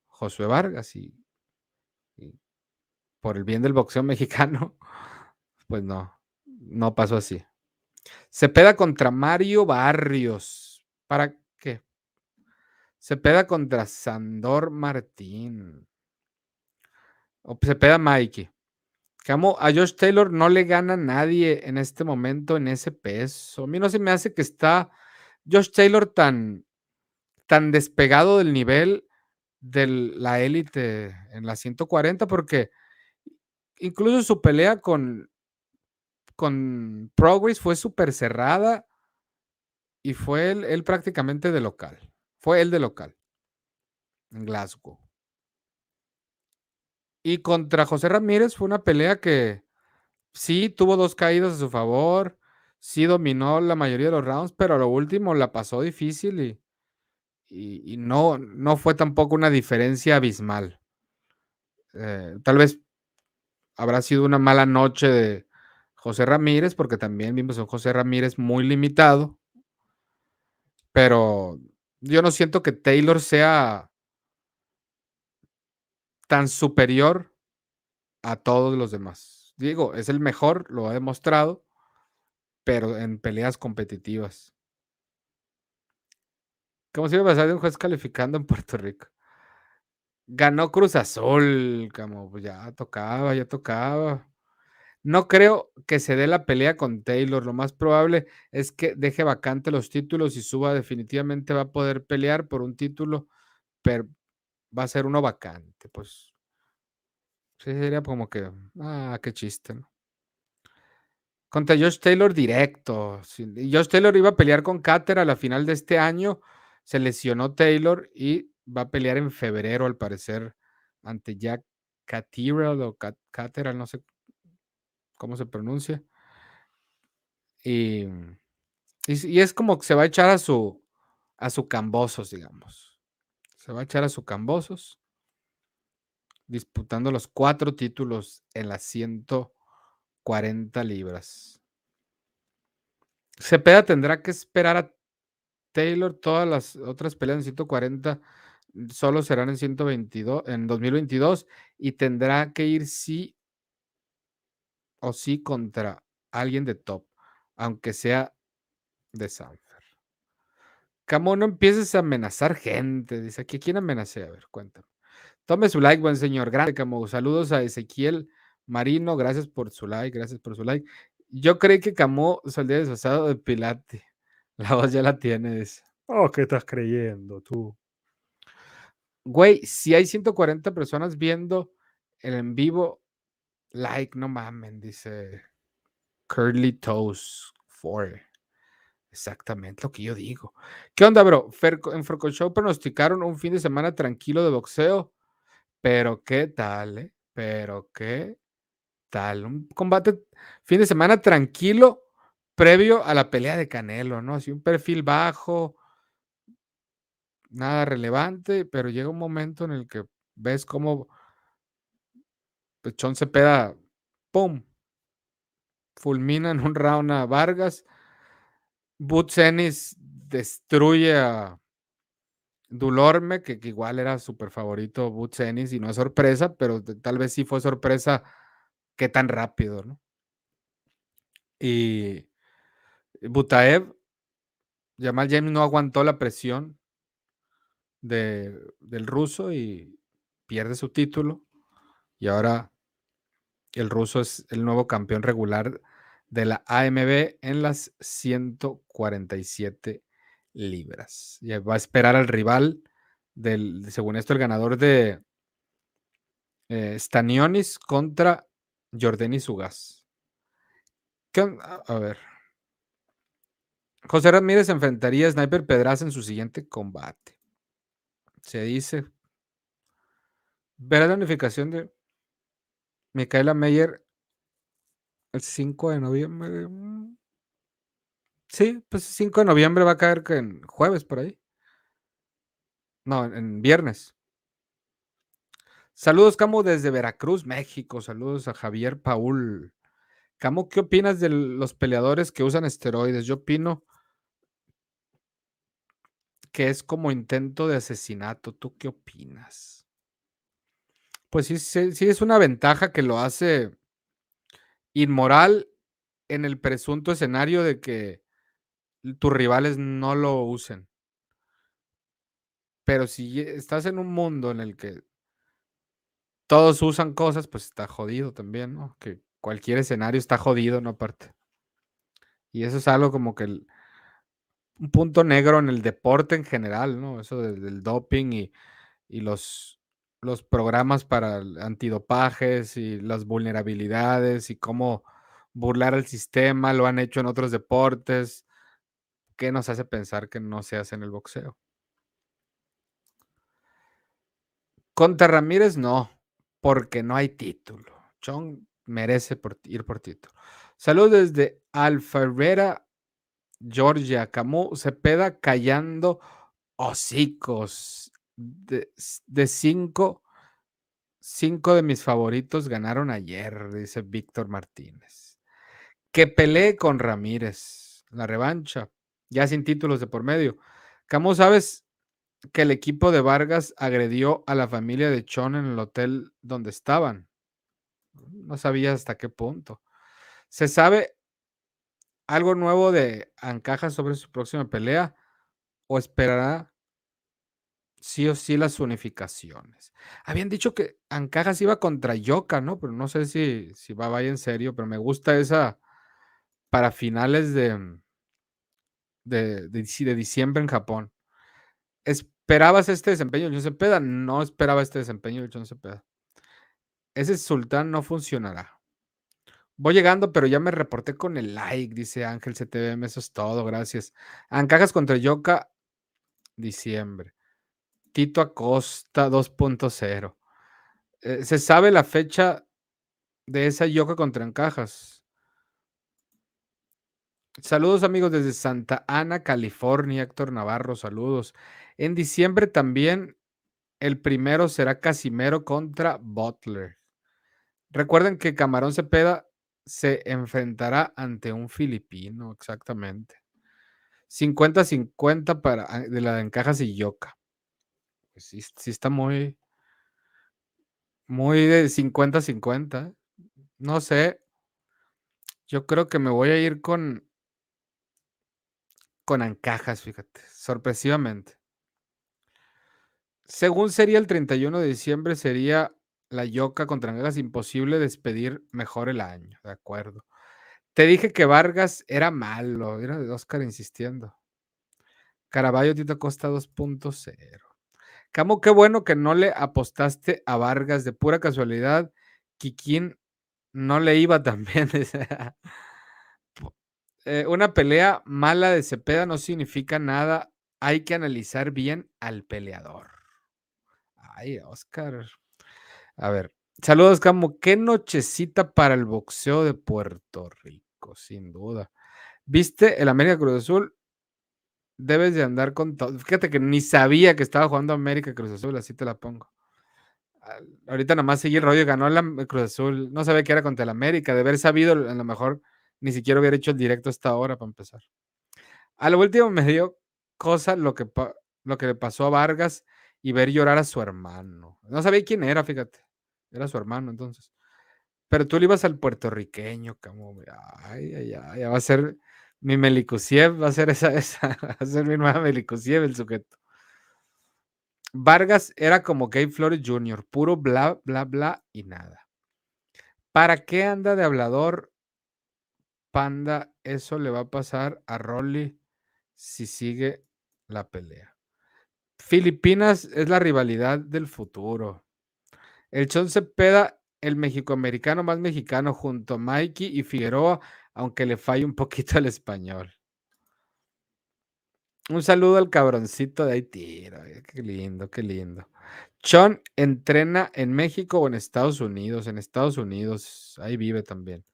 Josué Vargas y, por el bien del boxeo (laughs) mexicano, pues no, no pasó así. Cepeda contra Mario Barrios. ¿Para qué? Cepeda contra Sandor Martín. O Cepeda Mikey. Camo, a Josh Taylor no le gana nadie en este momento en ese peso. A mí no se me hace que está Josh Taylor tan, tan despegado del nivel de la élite en la 140, porque incluso su pelea con, con Progress fue súper cerrada y fue él, él prácticamente de local. Fue él de local en Glasgow. Y contra José Ramírez fue una pelea que sí tuvo dos caídas a su favor, sí dominó la mayoría de los rounds, pero a lo último la pasó difícil y, y, no, no fue tampoco una diferencia abismal. Eh, tal vez habrá sido una mala noche de José Ramírez, porque también vimos a José Ramírez muy limitado, pero yo no siento que Taylor sea tan superior a todos los demás. Digo, es el mejor, lo ha demostrado, pero en peleas competitivas. ¿Cómo se iba a pasar de un juez calificando en Puerto Rico? Ganó Cruz Azul, como pues ya tocaba, ya tocaba. No creo que se dé la pelea con Taylor. Lo más probable es que deje vacante los títulos y suba. Definitivamente va a poder pelear por un título, pero va a ser uno vacante. Pues sería como que, ah, qué chiste, ¿no? Contra Josh Taylor directo. Josh Taylor iba a pelear con Cater a la final de este año. Se lesionó Taylor y va a pelear en febrero, al parecer, ante Jack Cateral o Cateral, no sé cómo se pronuncia. Y, y, es como que se va a echar a su, a su Cambosos, digamos. Se va a echar a su Cambosos, disputando los cuatro títulos en las 140 libras. Cepeda tendrá que esperar a Taylor, todas las otras peleas en 140 solo serán en 122, en 2022 y tendrá que ir sí o sí contra alguien de top, aunque sea de Sanfer. Camo, no empieces a amenazar gente. Dice aquí, ¿quién amenacé? A ver, cuéntame. Tome su like, buen señor. Grande, Camo. Saludos a Ezequiel Marino. Gracias por su like, gracias por su like. Yo creí que Camo saldría desfasado de Pilate. (laughs) La voz ya la tienes. Oh, ¿qué estás creyendo tú? Güey, si hay 140 personas viendo el en vivo, like, no mamen, dice Curly Toes 4. Exactamente lo que yo digo. ¿Qué onda, bro? en Froco Show pronosticaron un fin de semana tranquilo de boxeo. Pero qué tal, eh? Pero qué tal. Un combate, fin de semana tranquilo previo a la pelea de Canelo, ¿no? Así un perfil bajo, nada relevante, pero llega un momento en el que ves cómo Pechón Cepeda, ¡pum! Fulmina en un round a Vargas. Butsenis destruye a Dulorme, que, igual era súper favorito Butsenis y no es sorpresa, pero tal vez sí fue sorpresa qué tan rápido, ¿no? Y Butaev, Jamal James no aguantó la presión del ruso y pierde su título. Y ahora el ruso es el nuevo campeón regular de la AMB en las 147 libras. Y va a esperar al rival del, según esto, el ganador de eh, Stanionis contra Jordanis Ugas. A ver. José Ramírez enfrentaría a Sniper Pedraza en su siguiente combate. Se dice. Verá la unificación de Micaela Meyer el 5 de noviembre. Mm. Sí, pues 5 de noviembre va a caer en jueves por ahí. No, en viernes. Saludos, Camo, desde Veracruz, México. Saludos a Javier Paul. Camo, ¿qué opinas de los peleadores que usan esteroides? Yo opino que es como intento de asesinato. ¿Tú qué opinas? Pues sí, sí, es una ventaja que lo hace inmoral en el presunto escenario de que tus rivales no lo usen. Pero si estás en un mundo en el que todos usan cosas, pues está jodido también, ¿no? Que cualquier escenario está jodido, ¿no? Aparte. Y eso es algo como que un punto negro en el deporte en general, ¿no? Eso del, doping y, los, los programas para antidopajes y las vulnerabilidades y cómo burlar al sistema, lo han hecho en otros deportes. ¿Qué nos hace pensar que no se hace en el boxeo? Contra Ramírez no, porque no hay título. Chong merece ir por título. Saludos desde Alfarera, Georgia, Camus, Cepeda callando hocicos. De, cinco, cinco de mis favoritos ganaron ayer, dice Víctor Martínez. Que pelee con Ramírez, la revancha, ya sin títulos de por medio. Camus, ¿sabes que el equipo de Vargas agredió a la familia de Chon en el hotel donde estaban? No sabía hasta qué punto. Se sabe algo nuevo de Ancaja sobre su próxima pelea o esperará sí o sí las unificaciones. Habían dicho que Ancajas iba contra Yoka, ¿no? Pero no sé si, si va vaya en serio, pero me gusta esa para finales de, de, de, de diciembre en Japón. ¿Esperabas este desempeño de John? No esperaba este desempeño de John. Ese sultán no funcionará. Voy llegando, pero ya me reporté con el like, dice Ángel CTVM. Eso es todo, gracias. Ancajas contra Yoka, diciembre. Tito Acosta 2.0. Eh, ¿Se sabe la fecha de esa Yoka contra Ancajas? Saludos amigos desde Santa Ana, California. Héctor Navarro, saludos. En diciembre también el primero será Casimero contra Butler. Recuerden que Camarón Cepeda se enfrentará ante un filipino, exactamente. 50-50 para ah, de la de Encajas y Yoka. Pues sí, está muy, muy de 50-50. No sé. Yo creo que me voy a ir con con Ancajas, fíjate, sorpresivamente. Según sería el 31 de diciembre, sería la Yoka contra Ancajas imposible despedir mejor el año, de acuerdo. Te dije que Vargas era malo, era de Oscar insistiendo. Caraballo Tito Costa 2.0. Camo, qué bueno que no le apostaste a Vargas de pura casualidad. Kikín no le iba (laughs) tan bien. Eh, una pelea mala de Cepeda no significa nada. Hay que analizar bien al peleador. Ay, Oscar. A ver, saludos, Camo. Qué nochecita para el boxeo de Puerto Rico, sin duda. ¿Viste el América Cruz Azul? Debes de andar con todo. Fíjate que ni sabía que estaba jugando América Cruz Azul, así te la pongo. Ahorita nomás seguí el rollo, ganó la Cruz Azul. No sabía que era contra el América. De haber sabido, a lo mejor ni siquiera hubiera hecho el directo hasta ahora para empezar. A lo último me dio cosa lo que, lo que le pasó a Vargas y ver llorar a su hermano. No sabía quién era, fíjate. Era su hermano entonces. Pero tú le ibas al puertorriqueño, como, ay, ay, ay, va a ser mi Melicusiev, va a ser esa, (laughs) esa, va a ser mi nueva Melicusiev el sujeto. Vargas era como Gabe Flores Jr., puro bla, bla, bla y nada. ¿Para qué anda de hablador Panda? Eso le va a pasar a Rolly si sigue la pelea. Filipinas es la rivalidad del futuro. El Chon Cepeda, el mexicoamericano más mexicano, junto a Mikey y Figueroa, aunque le falle un poquito el español. Un saludo al cabroncito de Haití. Qué lindo, qué lindo. Chon entrena en México o en Estados Unidos. En Estados Unidos, ahí vive también.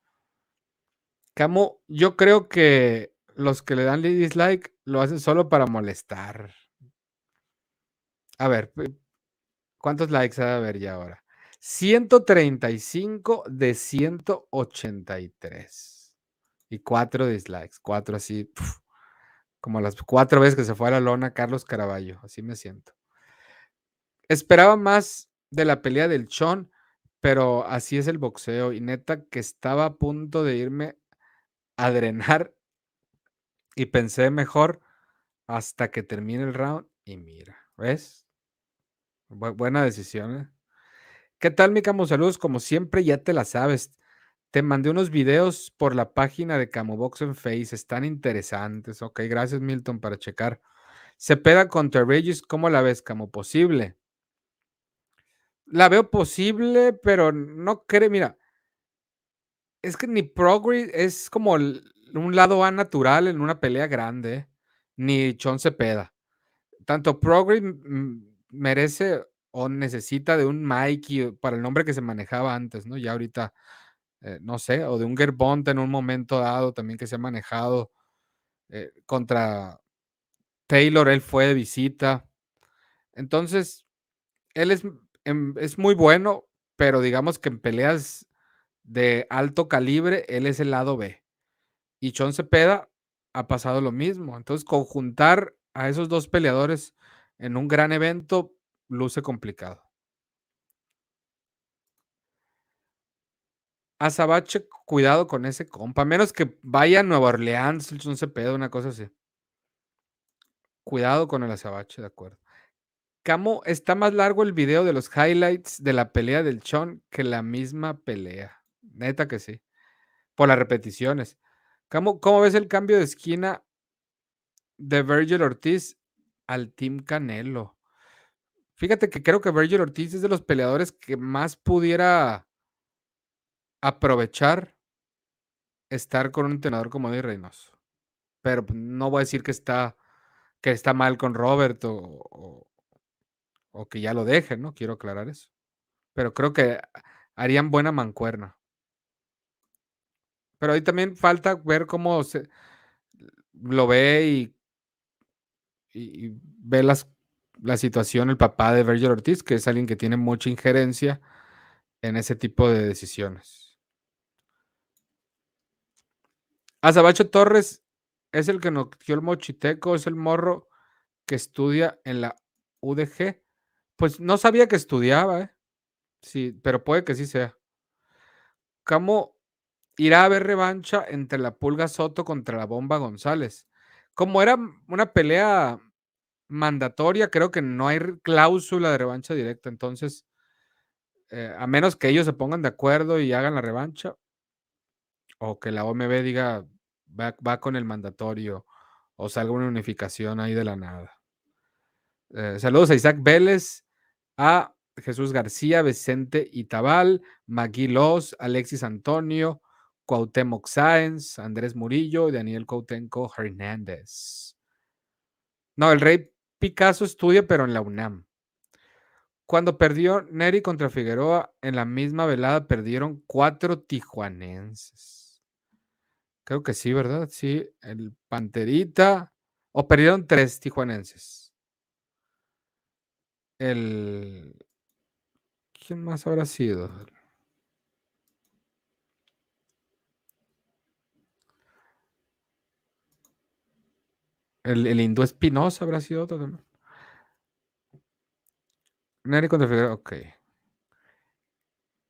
Camo, yo creo que los que le dan dislike lo hacen solo para molestar. A ver, ¿cuántos likes ha de haber ya ahora? 135 de 183. Y cuatro dislikes, cuatro así, como las cuatro veces que se fue a la lona Carlos Caraballo, así me siento. Esperaba más de la pelea del Chon, pero así es el boxeo. Y neta que estaba a punto de irme a drenar y pensé mejor hasta que termine el round y mira, ¿ves? buena decisión. ¿eh? ¿Qué tal, mi Camo? Saludos, como siempre, ya te la sabes. Te mandé unos videos por la página de Camobox en Face, están interesantes. Ok, gracias, Milton, para checar. Cepeda contra Regis, ¿cómo la ves, Camo? Posible. La veo posible, pero no creo, mira, es que ni Progress es como un lado A natural en una pelea grande, ni Chon Cepeda. Tanto Progress merece o necesita de un Mikey para el nombre que se manejaba antes, ¿no? Ya ahorita, eh, no sé, o de un Gerbont en un momento dado también que se ha manejado eh, contra Taylor, él fue de visita. Entonces, él es, em, es muy bueno, pero digamos que en peleas de alto calibre, él es el lado B. Y Chon Cepeda ha pasado lo mismo. Entonces, conjuntar a esos dos peleadores en un gran evento luce complicado. Azabache, cuidado con ese compa, menos que vaya a Nueva Orleans, un Cepeda, una cosa así. Cuidado con el Azabache, de acuerdo. Camo, está más largo el video de los highlights de la pelea del Chon que la misma pelea. Neta que sí. Por las repeticiones. Camo, ¿cómo ves el cambio de esquina de Virgil Ortiz al Team Canelo? Fíjate que creo que Virgil Ortiz es de los peleadores que más pudiera aprovechar estar con un entrenador como Eddie Reynoso. Pero pues, no voy a decir que está, que está mal con Robert o, que ya lo dejen, ¿no? Quiero aclarar eso. Pero creo que harían buena mancuerna. Pero ahí también falta ver cómo se lo ve y, y, ve las, la situación el papá de Virgil Ortiz, que es alguien que tiene mucha injerencia en ese tipo de decisiones. Azabacho Torres es el que dio el mochiteco, es el morro que estudia en la UDG. Pues no sabía que estudiaba, ¿eh? Sí, pero puede que sí sea. ¿Cómo irá a haber revancha entre la Pulga Soto contra la Bomba González? Como era una pelea mandatoria, creo que no hay cláusula de revancha directa. Entonces, eh, a menos que ellos se pongan de acuerdo y hagan la revancha, o que la OMB diga va, con el mandatorio, o salga una unificación ahí de la nada. Eh, saludos a Isaac Vélez a Jesús García, Vicente Itabal, Magui Los, Alexis Antonio, Cuauhtémoc Sáenz, Andrés Murillo y Daniel Coutenco Hernández. No, el Rey Picasso estudia, pero en la UNAM. Cuando perdió Neri contra Figueroa, en la misma velada perdieron cuatro tijuanenses. Creo que sí, ¿verdad? Sí, el Panterita. O perdieron tres tijuanenses el... ¿Quién más habrá sido? El, el hindú Espinosa habrá sido otro también. Neri contra Figueroa, ok.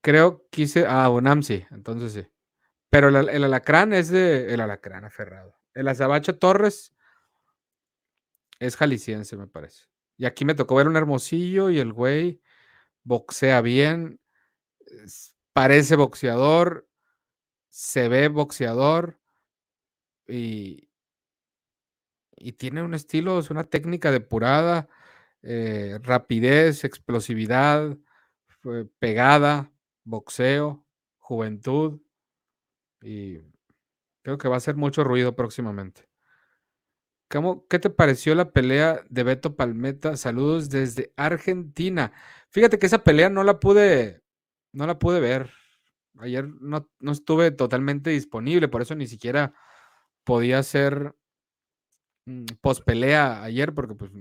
Creo que hice. Ah, Bonam sí, entonces sí. Pero el, alacrán es de. El alacrán aferrado. El azabache Torres es jalisciense, me parece. Y aquí me tocó ver un hermosillo y el güey boxea bien, parece boxeador, se ve boxeador y, y tiene un estilo, es una técnica depurada, eh, rapidez, explosividad, pegada, boxeo, juventud y creo que va a hacer mucho ruido próximamente. ¿Qué te pareció la pelea de Beto Palmeta? Saludos desde Argentina. Fíjate que esa pelea no la pude, no la pude ver. Ayer no, no estuve totalmente disponible, por eso ni siquiera podía hacer mm, post pelea ayer, porque pues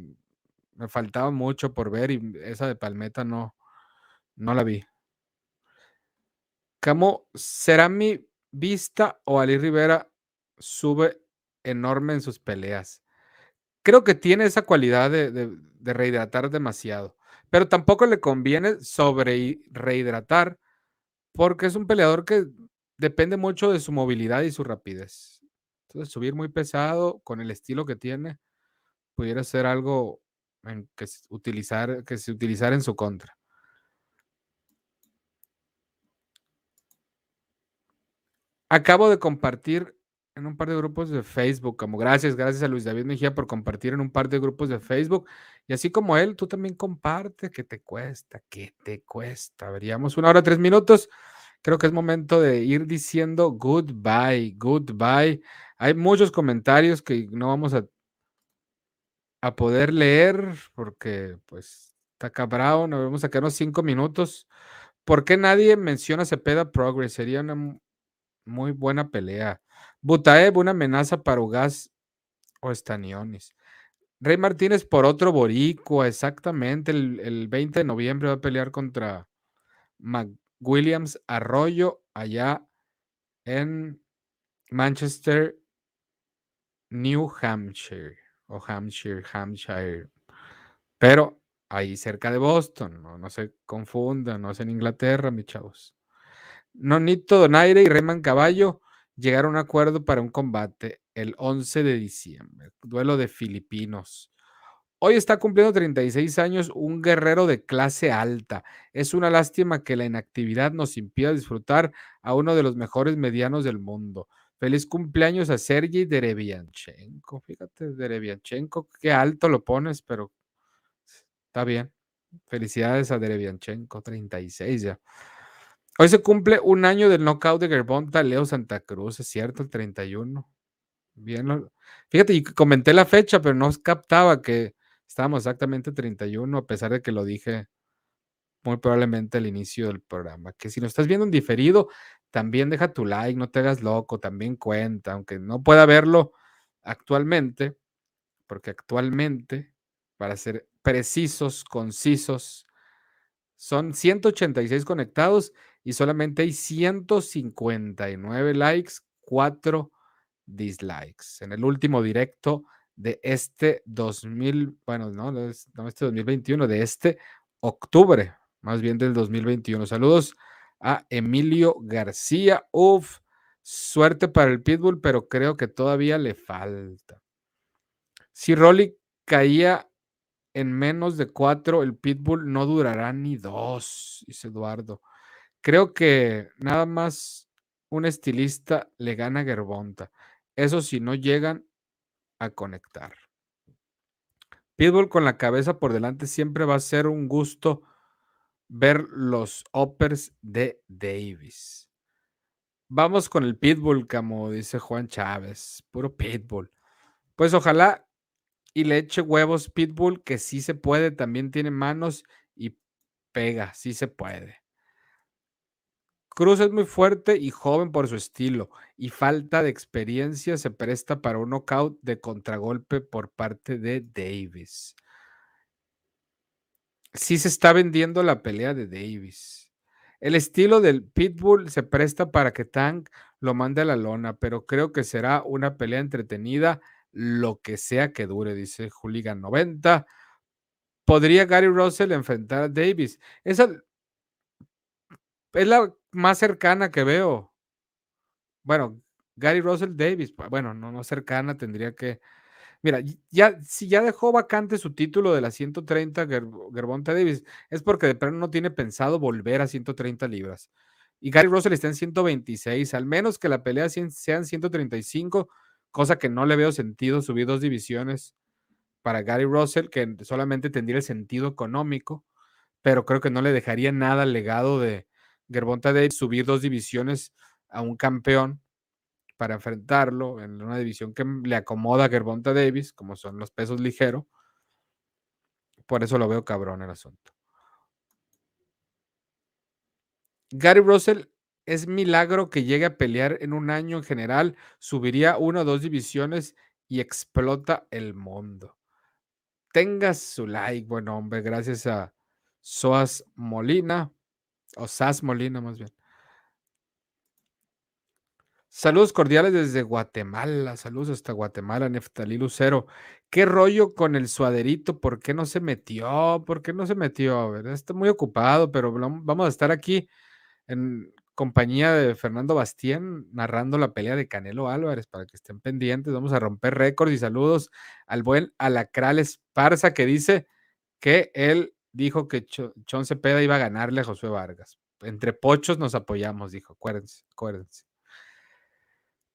me faltaba mucho por ver y esa de Palmeta no, no la vi. ¿Cómo será mi vista o Ali Rivera sube enorme en sus peleas. Creo que tiene esa cualidad de, rehidratar demasiado, pero tampoco le conviene sobre rehidratar porque es un peleador que depende mucho de su movilidad y su rapidez. Entonces, subir muy pesado con el estilo que tiene pudiera ser algo que, utilizar, que se utilizara en su contra. Acabo de compartir en un par de grupos de Facebook, como gracias, gracias a Luis David Mejía por compartir en un par de grupos de Facebook. Y así como él, tú también comparte, que te cuesta, que te cuesta. Veríamos una hora, tres minutos. Creo que es momento de ir diciendo goodbye, goodbye. Hay muchos comentarios que no vamos a, a poder leer porque pues está cabrón, nos vamos a quedarnos cinco minutos. ¿Por qué nadie menciona Cepeda Progress? Sería una muy buena pelea. Butaev, una amenaza para Ugas o Estaniones. Rey Martínez por otro boricua, exactamente. El, 20 de noviembre va a pelear contra McWilliams Arroyo allá en Manchester, New Hampshire o Hampshire, Hampshire. Pero ahí cerca de Boston, no, no se confundan, no es en Inglaterra, mis chavos. Nonito Donaire y Reyman Caballo llegaron a un acuerdo para un combate el 11 de diciembre, duelo de filipinos. Hoy está cumpliendo 36 años un guerrero de clase alta. Es una lástima que la inactividad nos impida disfrutar a uno de los mejores medianos del mundo. Feliz cumpleaños a Sergei Derevianchenko. Fíjate, Derevianchenko, qué alto lo pones, pero está bien. Felicidades a Derevianchenko, 36 ya. Hoy se cumple un año del knockout de Gervonta Leo Santa Cruz, es cierto, el 31. Bien, fíjate, y comenté la fecha, pero no captaba que estábamos exactamente 31, a pesar de que lo dije muy probablemente al inicio del programa. Que si lo estás viendo en diferido, también deja tu like, no te hagas loco, también cuenta, aunque no pueda verlo actualmente, porque actualmente, para ser precisos, concisos, son 186 conectados y solamente hay 159 likes, 4 dislikes. En el último directo de este 2000, bueno, no, no este 2021, de este octubre, más bien del 2021. Saludos a Emilio García. Uf, suerte para el Pitbull, pero creo que todavía le falta. Si Rolly caía en menos de cuatro, el Pitbull no durará ni dos, dice Eduardo. Creo que nada más un estilista le gana a Gerbonta. Eso si no llegan a conectar. Pitbull con la cabeza por delante siempre va a ser un gusto ver los uppers de Davis. Vamos con el Pitbull, como dice Juan Chávez, puro Pitbull. Pues ojalá y le eche huevos Pitbull, que sí se puede, también tiene manos y pega, sí se puede. Cruz es muy fuerte y joven por su estilo y falta de experiencia se presta para un knockout de contragolpe por parte de Davis. Sí se está vendiendo la pelea de Davis. El estilo del Pitbull se presta para que Tank lo mande a la lona, pero creo que será una pelea entretenida, lo que sea que dure, dice Hooligan 90. ¿Podría Gary Russell enfrentar a Davis? Esa es la más cercana que veo. Bueno, Gary Russell Davis, bueno, no, no cercana, tendría que. Mira, ya, si ya dejó vacante su título de la 130 Gervonta Davis, es porque de pronto no tiene pensado volver a 130 libras. Y Gary Russell está en 126, al menos que la pelea sean 135, cosa que no le veo sentido subir dos divisiones para Gary Russell, que solamente tendría el sentido económico, pero creo que no le dejaría nada legado de, Gervonta Davis subir dos divisiones a un campeón para enfrentarlo en una división que le acomoda a Gervonta Davis, como son los pesos ligeros. Por eso lo veo cabrón el asunto. Gary Russell es milagro que llegue a pelear en un año en general, subiría una o dos divisiones y explota el mundo. Tenga su like, buen hombre, gracias a Soas Molina. O Sas Molina, más bien. Saludos cordiales desde Guatemala. Saludos hasta Guatemala, Neftalí Lucero. ¿Qué rollo con el suaderito? ¿Por qué no se metió? ¿Por qué no se metió? Está muy ocupado, pero vamos a estar aquí en compañía de Fernando Bastien narrando la pelea de Canelo Álvarez para que estén pendientes. Vamos a romper récords y saludos al buen Alacral Esparza que dice que él dijo que Chon Cepeda iba a ganarle a Josué Vargas. Entre pochos nos apoyamos, dijo. Acuérdense, acuérdense.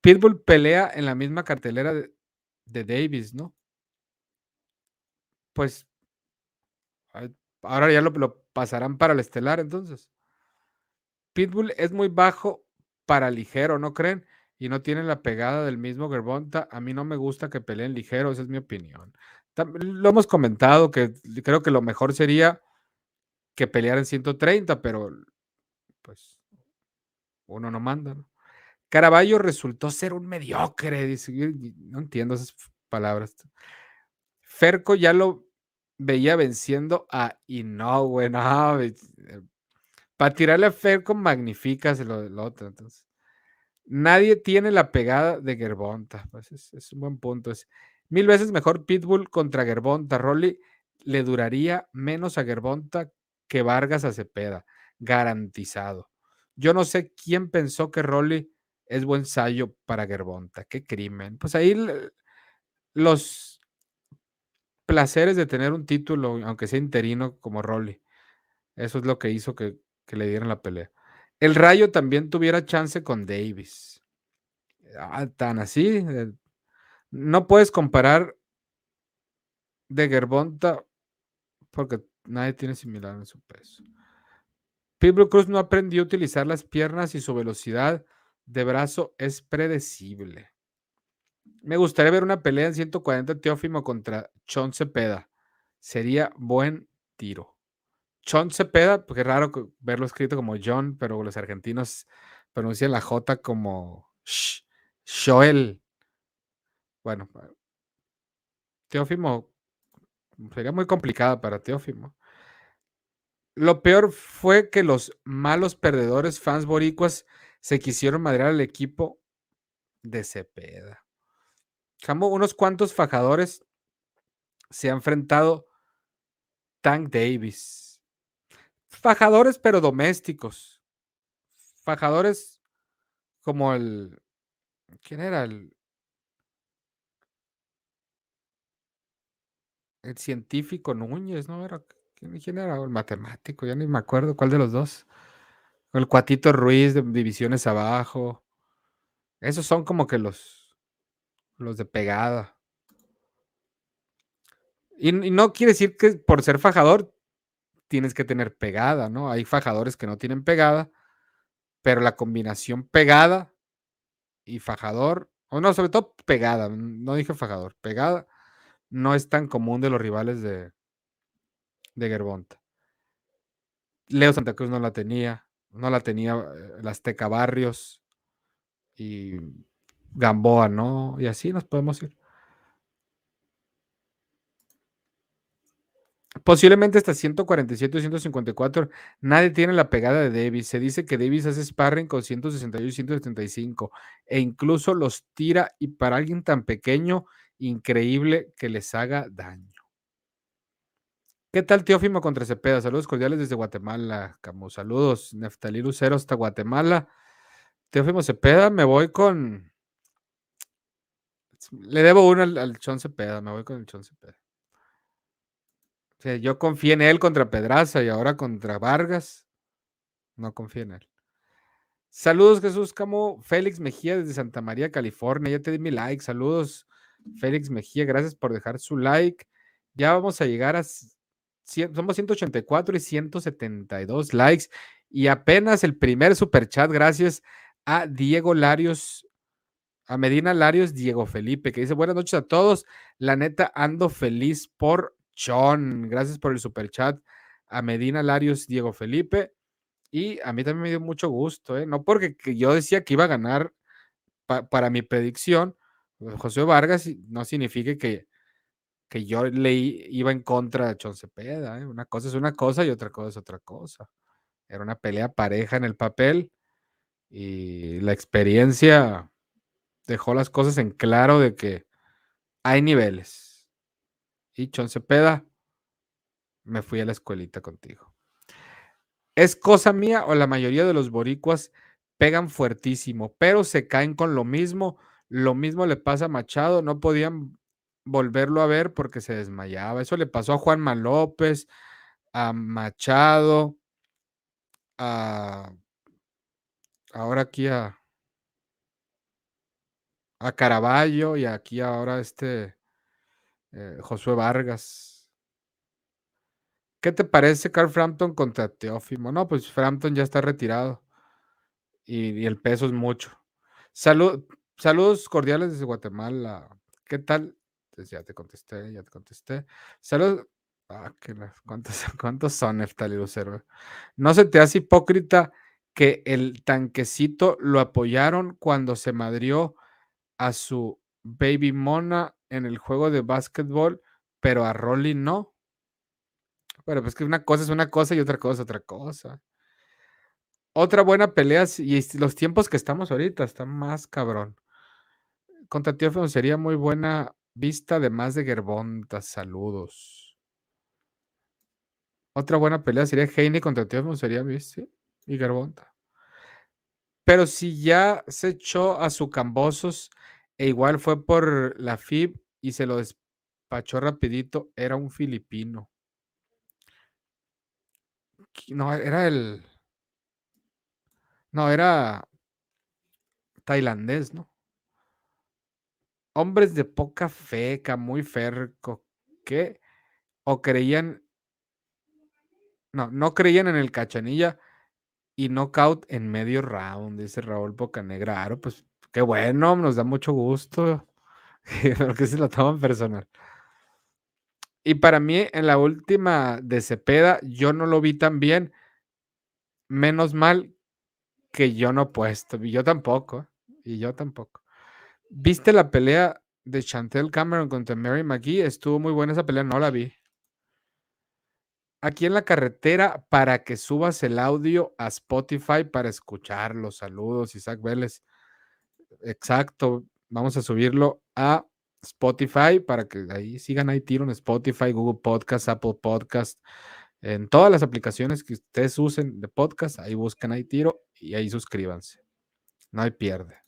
Pitbull pelea en la misma cartelera de, Davis, ¿no? Pues ahora ya lo, lo, pasarán para el estelar, entonces. Pitbull es muy bajo para ligero, ¿no creen? Y no tiene la pegada del mismo Gervonta. A mí no me gusta que peleen ligero, esa es mi opinión. Lo hemos comentado que creo que lo mejor sería que pelear en 130, pero pues uno no manda, ¿no? Caraballo resultó ser un mediocre, dice, no entiendo esas palabras. Ferco ya lo veía venciendo a Inoue, (laughs) no, para tirarle a Ferco magnificas lo, lo otro, entonces. Nadie tiene la pegada de Gerbonta, pues es, un buen punto. Mil veces mejor Pitbull contra Gerbonta. Rolly le duraría menos a Gerbonta que Vargas a Cepeda. Garantizado. Yo no sé quién pensó que Rolly es buen sallo para Gerbonta. Qué crimen. Pues ahí los placeres de tener un título, aunque sea interino, como Rolly. Eso es lo que hizo que, que le dieran la pelea. El Rayo también tuviera chance con Davis. Ah, tan así. No puedes comparar de Gervonta porque nadie tiene similar en su peso. Pitbull Cruz no aprendió a utilizar las piernas y su velocidad de brazo es predecible. Me gustaría ver una pelea en 140 Teófimo contra Chon Cepeda. Sería buen tiro. Chon Cepeda, porque es raro verlo escrito como John, pero los argentinos pronuncian la J como Sh- Joel. Bueno, Teófimo sería muy complicada para Teófimo. Lo peor fue que los malos perdedores fans boricuas se quisieron madrear al equipo de Cepeda. Jambo, unos cuantos fajadores se ha enfrentado Tank Davis. Fajadores, pero domésticos. Fajadores como el. ¿Quién era? El, el científico Núñez, ¿no? Era, ¿quién, quién era? El matemático, ya ni me acuerdo cuál de los dos. El Cuatito Ruiz de divisiones abajo. Esos son como que los, los de pegada. Y, y no quiere decir que por ser fajador tienes que tener pegada, ¿no? Hay fajadores que no tienen pegada, pero la combinación pegada y fajador, o no, sobre todo pegada, no dije fajador, pegada, no es tan común de los rivales de, de Gervonta. Leo Santa Cruz no la tenía, no la tenía eh, el Azteca Barrios y Gamboa, ¿no? Y así nos podemos ir. Posiblemente hasta 147 o 154. Nadie tiene la pegada de Davis. Se dice que Davis hace sparring con 168 y 175 e incluso los tira y para alguien tan pequeño, increíble que les haga daño. ¿Qué tal Teófimo contra Cepeda? Saludos cordiales desde Guatemala, Camus. Saludos, Neftalí Lucero hasta Guatemala. Teófimo Cepeda, me voy con... Le debo uno al, al Chon Cepeda, me voy con el Chon Cepeda. O sea, yo confié en él contra Pedraza y ahora contra Vargas. No confío en él. Saludos, Jesús Camo. Félix Mejía desde Santa María, California. Ya te di mi like. Saludos, Félix Mejía. Gracias por dejar su like. Ya vamos a llegar a. Somos 184 y 172 likes. Y apenas el primer super chat, gracias a Diego Larios, a Medina Larios, Diego Felipe, que dice: Buenas noches a todos. La neta, ando feliz por John. Gracias por el super chat a Medina Larios, Diego Felipe. Y a mí también me dio mucho gusto, ¿eh? no porque yo decía que iba a ganar pa para mi predicción, José Vargas, no significa que, que yo le iba en contra de Chon Cepeda. ¿eh? Una cosa es una cosa y otra cosa es otra cosa. Era una pelea pareja en el papel y la experiencia dejó las cosas en claro de que hay niveles. Y Chon Cepeda, me fui a la escuelita contigo. ¿Es cosa mía o la mayoría de los boricuas pegan fuertísimo, pero se caen con lo mismo? Lo mismo le pasa a Machado, no podían volverlo a ver porque se desmayaba. Eso le pasó a Juanma López, a Machado, a ahora aquí a a Caraballo y aquí ahora este eh, Josué Vargas. ¿Qué te parece Carl Frampton contra Teófimo? No, pues Frampton ya está retirado y, y el peso es mucho. Salud, saludos cordiales desde Guatemala. ¿Qué tal? Pues ya te contesté, ya te contesté. Saludos. Ah, ¿cuántos, (laughs) ¿Cuántos son, Neftali Lucero? ¿No se te hace hipócrita que el tanquecito lo apoyaron cuando se madrió a su baby mona en el juego de básquetbol, pero a Rolly no? Pero pues que una cosa es una cosa y otra cosa es otra cosa. Otra buena pelea, y los tiempos que estamos ahorita están más cabrón. Contra Teófimo sería muy buena vista, además de Gerbonta. Saludos. Otra buena pelea sería Heine contra Teófimo, sería ¿sí? y Gerbonta. Pero si ya se echó a su Cambosos, e igual fue por la FIB y se lo Pachó rapidito, era un filipino. No, era el. No, era tailandés, ¿no? Hombres de poca feca, muy ferco, ¿qué? O creían. No, no creían en el cachanilla y knockout en medio round, dice Raúl Bocanegra. Claro, pues qué bueno, nos da mucho gusto. (laughs) Porque se lo toman personal. Y para mí, en la última de Cepeda, yo no lo vi tan bien. Menos mal que yo no he puesto. Y yo tampoco. Y yo tampoco. ¿Viste la pelea de Chantel Cameron contra Mary McGee? Estuvo muy buena esa pelea, no la vi. Aquí en la carretera para que subas el audio a Spotify para escucharlo. Saludos, Isaac Vélez. Exacto. Vamos a subirlo a Spotify para que ahí sigan ahí tiro en Spotify, Google Podcast, Apple Podcast, en todas las aplicaciones que ustedes usen de podcast, ahí buscan ahí tiro y ahí suscríbanse. No hay pierde.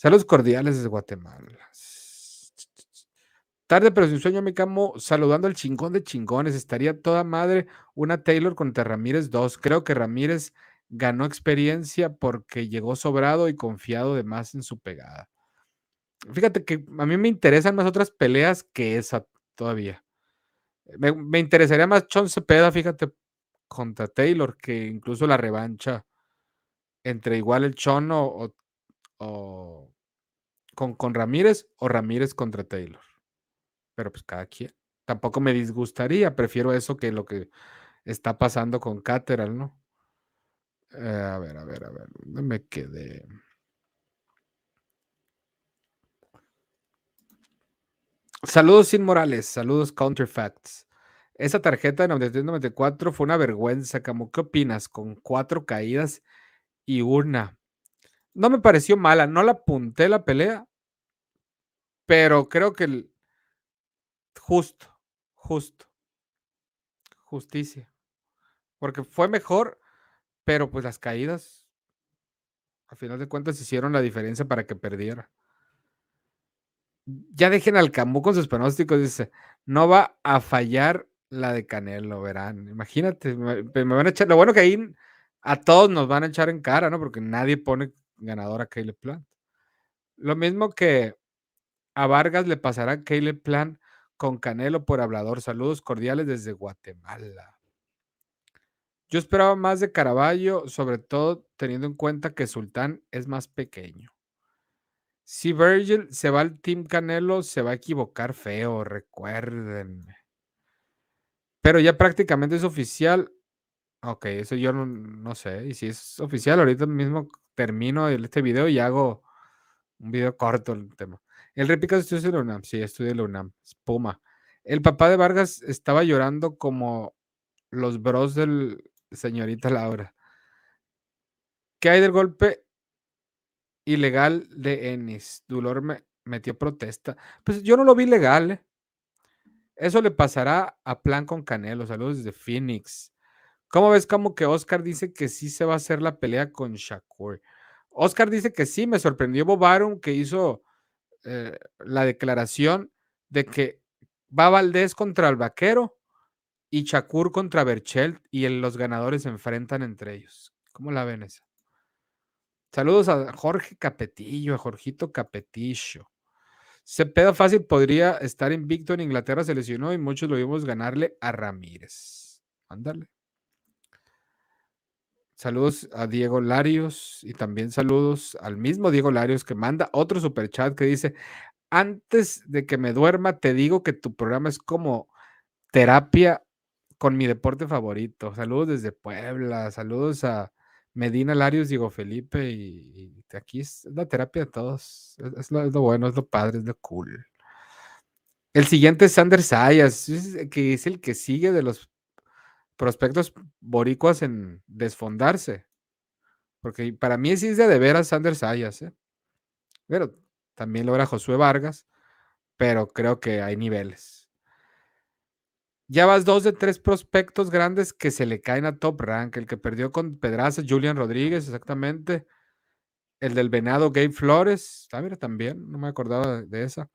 Saludos cordiales desde Guatemala. Tarde pero sin sueño, me camo saludando al chingón de chingones. Estaría toda madre una Taylor contra Ramírez 2. Creo que Ramírez ganó experiencia porque llegó sobrado y confiado de más en su pegada. Fíjate que a mí me interesan más otras peleas que esa todavía. Me, interesaría más Chon Cepeda, fíjate, contra Taylor, que incluso la revancha entre igual el Chon o, con, con Ramírez o Ramírez contra Taylor. Pero pues cada quien. Tampoco me disgustaría, prefiero eso que lo que está pasando con Cateral, ¿no? Eh, a ver, a ver, a ver, ¿dónde me quedé? Saludos sin Morales, saludos Counterfacts. Esa tarjeta de 9394 fue una vergüenza, Camo. ¿Qué opinas? Con cuatro caídas y una. No me pareció mala, no la apunté la pelea, pero creo que el... justo, justo, justicia. Porque fue mejor, pero pues las caídas, a final de cuentas, hicieron la diferencia para que perdiera ya dejen al Camus con sus pronósticos, dice, no va a fallar la de Canelo, verán. Imagínate, me, van a echar, lo bueno que ahí a todos nos van a echar en cara, ¿no? Porque nadie pone ganador a Caleb Plant. Lo mismo que a Vargas le pasará Caleb Plant con Canelo por hablador. Saludos cordiales desde Guatemala. Yo esperaba más de Caraballo, sobre todo teniendo en cuenta que Sultán es más pequeño. Si Virgil se va al Team Canelo, se va a equivocar feo, recuérdenme. Pero ya prácticamente es oficial. Ok, eso yo no, sé. Y si es oficial, ahorita mismo termino este video y hago un video corto el tema. El Repicas estudia en la UNAM. Sí, estudia en la UNAM. Espuma. El papá de Vargas estaba llorando como los bros del señorita Laura. ¿Qué hay del golpe ilegal de Ennis. Dulor me metió protesta. Pues yo no lo vi legal. ¿eh? Eso le pasará a Plan con Canelo. Saludos desde Phoenix. ¿Cómo ves como que Oscar dice que sí se va a hacer la pelea con Shakur? Oscar dice que sí, me sorprendió Bobarum que hizo eh, la declaración de que va Valdés contra el vaquero y Shakur contra Berchelt y los ganadores se enfrentan entre ellos. ¿Cómo la ven esa? Saludos a Jorge Capetillo, a Jorgito Capetillo. Cepeda fácil podría estar invicto en Inglaterra, se lesionó y muchos lo vimos ganarle a Ramírez. Ándale. Saludos a Diego Larios y también saludos al mismo Diego Larios que manda otro superchat que dice: Antes de que me duerma, te digo que tu programa es como terapia con mi deporte favorito. Saludos desde Puebla, saludos a Medina, Larios, Diego Felipe y, aquí es la terapia de todos. Es, lo, bueno, es lo padre, es lo cool. El siguiente es Sander Sayas, que es el que sigue de los prospectos boricuas en desfondarse. Porque para mí es de, de veras Sander Sayas. ¿eh? Pero también lo era Josué Vargas, pero creo que hay niveles. Ya vas dos de tres prospectos grandes que se le caen a top rank. El que perdió con Pedraza, Julian Rodríguez, exactamente. El del Venado, Gabe Flores. Ah, mira, también, no me acordaba de esa.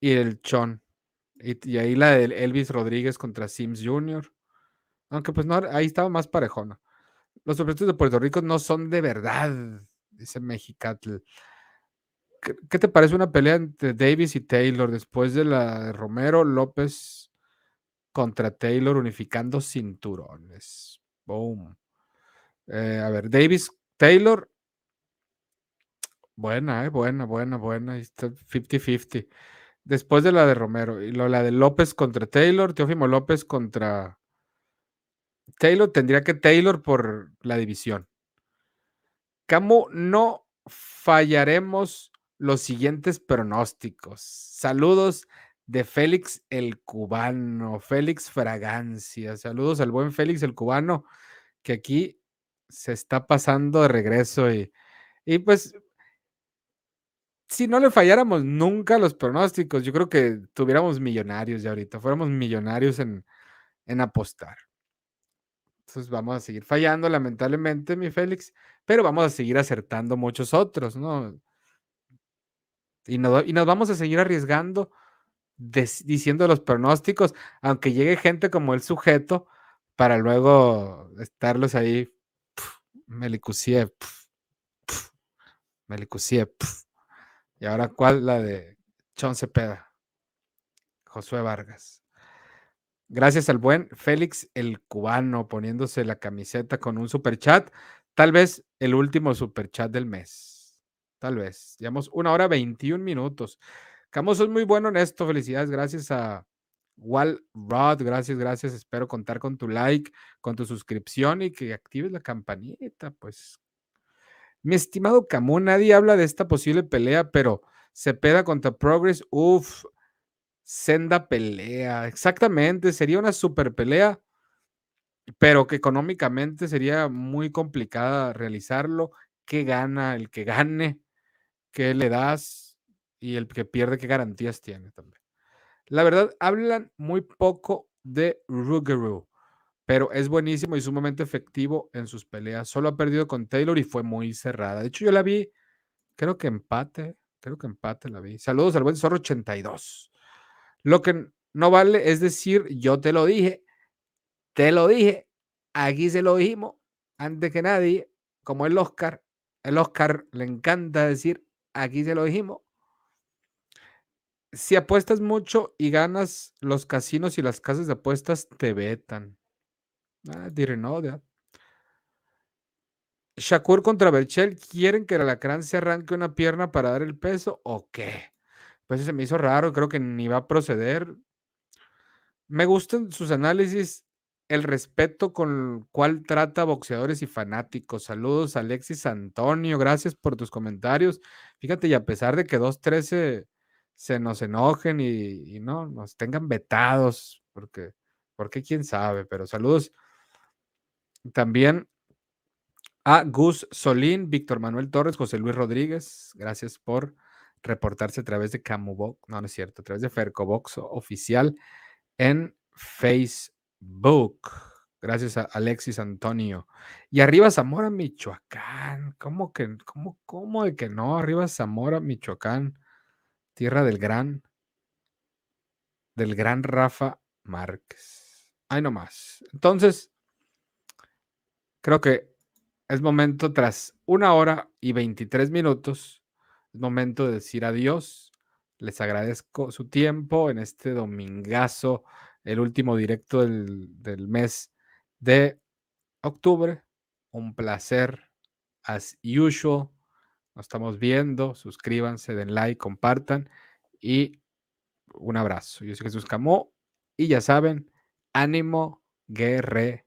y el Chon. Y, y ahí la del Elvis Rodríguez contra Sims Jr. Aunque pues no, ahí estaba más parejona. Los sorpresas de Puerto Rico no son de verdad, dice Mexicatl. ¿Qué, te parece una pelea entre Davis y Taylor después de la de Romero López contra Taylor unificando cinturones? Boom. Eh, a ver, Davis, Taylor. Buena, eh, buena, buena, buena. Ahí está 50-50. Después de la de Romero y la de López contra Taylor, Teófimo López contra Taylor, tendría que Taylor por la división. Camo, no fallaremos los siguientes pronósticos. Saludos de Félix el cubano, Félix Fragancia. Saludos al buen Félix el cubano, que aquí se está pasando de regreso y, y pues si no le falláramos nunca los pronósticos, yo creo que tuviéramos millonarios ya ahorita, fuéramos millonarios en, en apostar. Entonces vamos a seguir fallando, lamentablemente, mi Félix, pero vamos a seguir acertando muchos otros, ¿no? Y, no, y nos vamos a seguir arriesgando diciendo los pronósticos, aunque llegue gente como el sujeto, para luego estarlos ahí, Melicusie, Melicusie, y ahora, ¿cuál? La de Chon Cepeda, Josué Vargas. Gracias al buen Félix el cubano poniéndose la camiseta con un super chat. Tal vez el último super chat del mes. Tal vez. Llevamos una hora 21 minutos. Camos es muy bueno en esto. Felicidades. Gracias a Wal Rod. Gracias, gracias. Espero contar con tu like, con tu suscripción y que actives la campanita. Pues mi estimado Camus, nadie habla de esta posible pelea, pero Cepeda contra Progress, uff, senda pelea. Exactamente, sería una super pelea, pero que económicamente sería muy complicada realizarlo. ¿Qué gana el que gane? ¿Qué le das? Y el que pierde, ¿qué garantías tiene también? La verdad, hablan muy poco de Rougarou pero es buenísimo y sumamente efectivo en sus peleas. Solo ha perdido con Taylor y fue muy cerrada. De hecho, yo la vi, creo que empate, creo que empate la vi. Saludos al buen Zorro 82. Lo que no vale es decir, yo te lo dije, te lo dije, aquí se lo dijimos, antes que nadie, como el Oscar. El Oscar le encanta decir, aquí se lo dijimos. Si apuestas mucho y ganas, los casinos y las casas de apuestas te vetan. Know that. Shakur contra Berchel, ¿quieren que el alacrán se arranque una pierna para dar el peso o qué? Pues se me hizo raro, creo que ni va a proceder. Me gustan sus análisis, el respeto con el cual trata boxeadores y fanáticos. Saludos, Alexis Antonio, gracias por tus comentarios. Fíjate, y a pesar de que 2-13 se nos enojen y, no nos tengan vetados, porque, porque quién sabe, pero saludos también a Gus Solín, Víctor Manuel Torres, José Luis Rodríguez, gracias por reportarse a través de Camubox, no, no es cierto, a través de Fercobox oficial en Facebook. Gracias a Alexis Antonio. Y arriba Zamora, Michoacán. ¿Cómo que, cómo, cómo de que no? Arriba Zamora, Michoacán. Tierra del gran, del gran Rafa Márquez. Ay, no más. Entonces, creo que es momento, tras una hora y 23 minutos, es momento de decir adiós. Les agradezco su tiempo en este domingazo, el último directo del, del mes de octubre. Un placer, as usual. Nos estamos viendo. Suscríbanse, den like, compartan y un abrazo. Yo soy Jesús Camó y ya saben, ánimo, guerre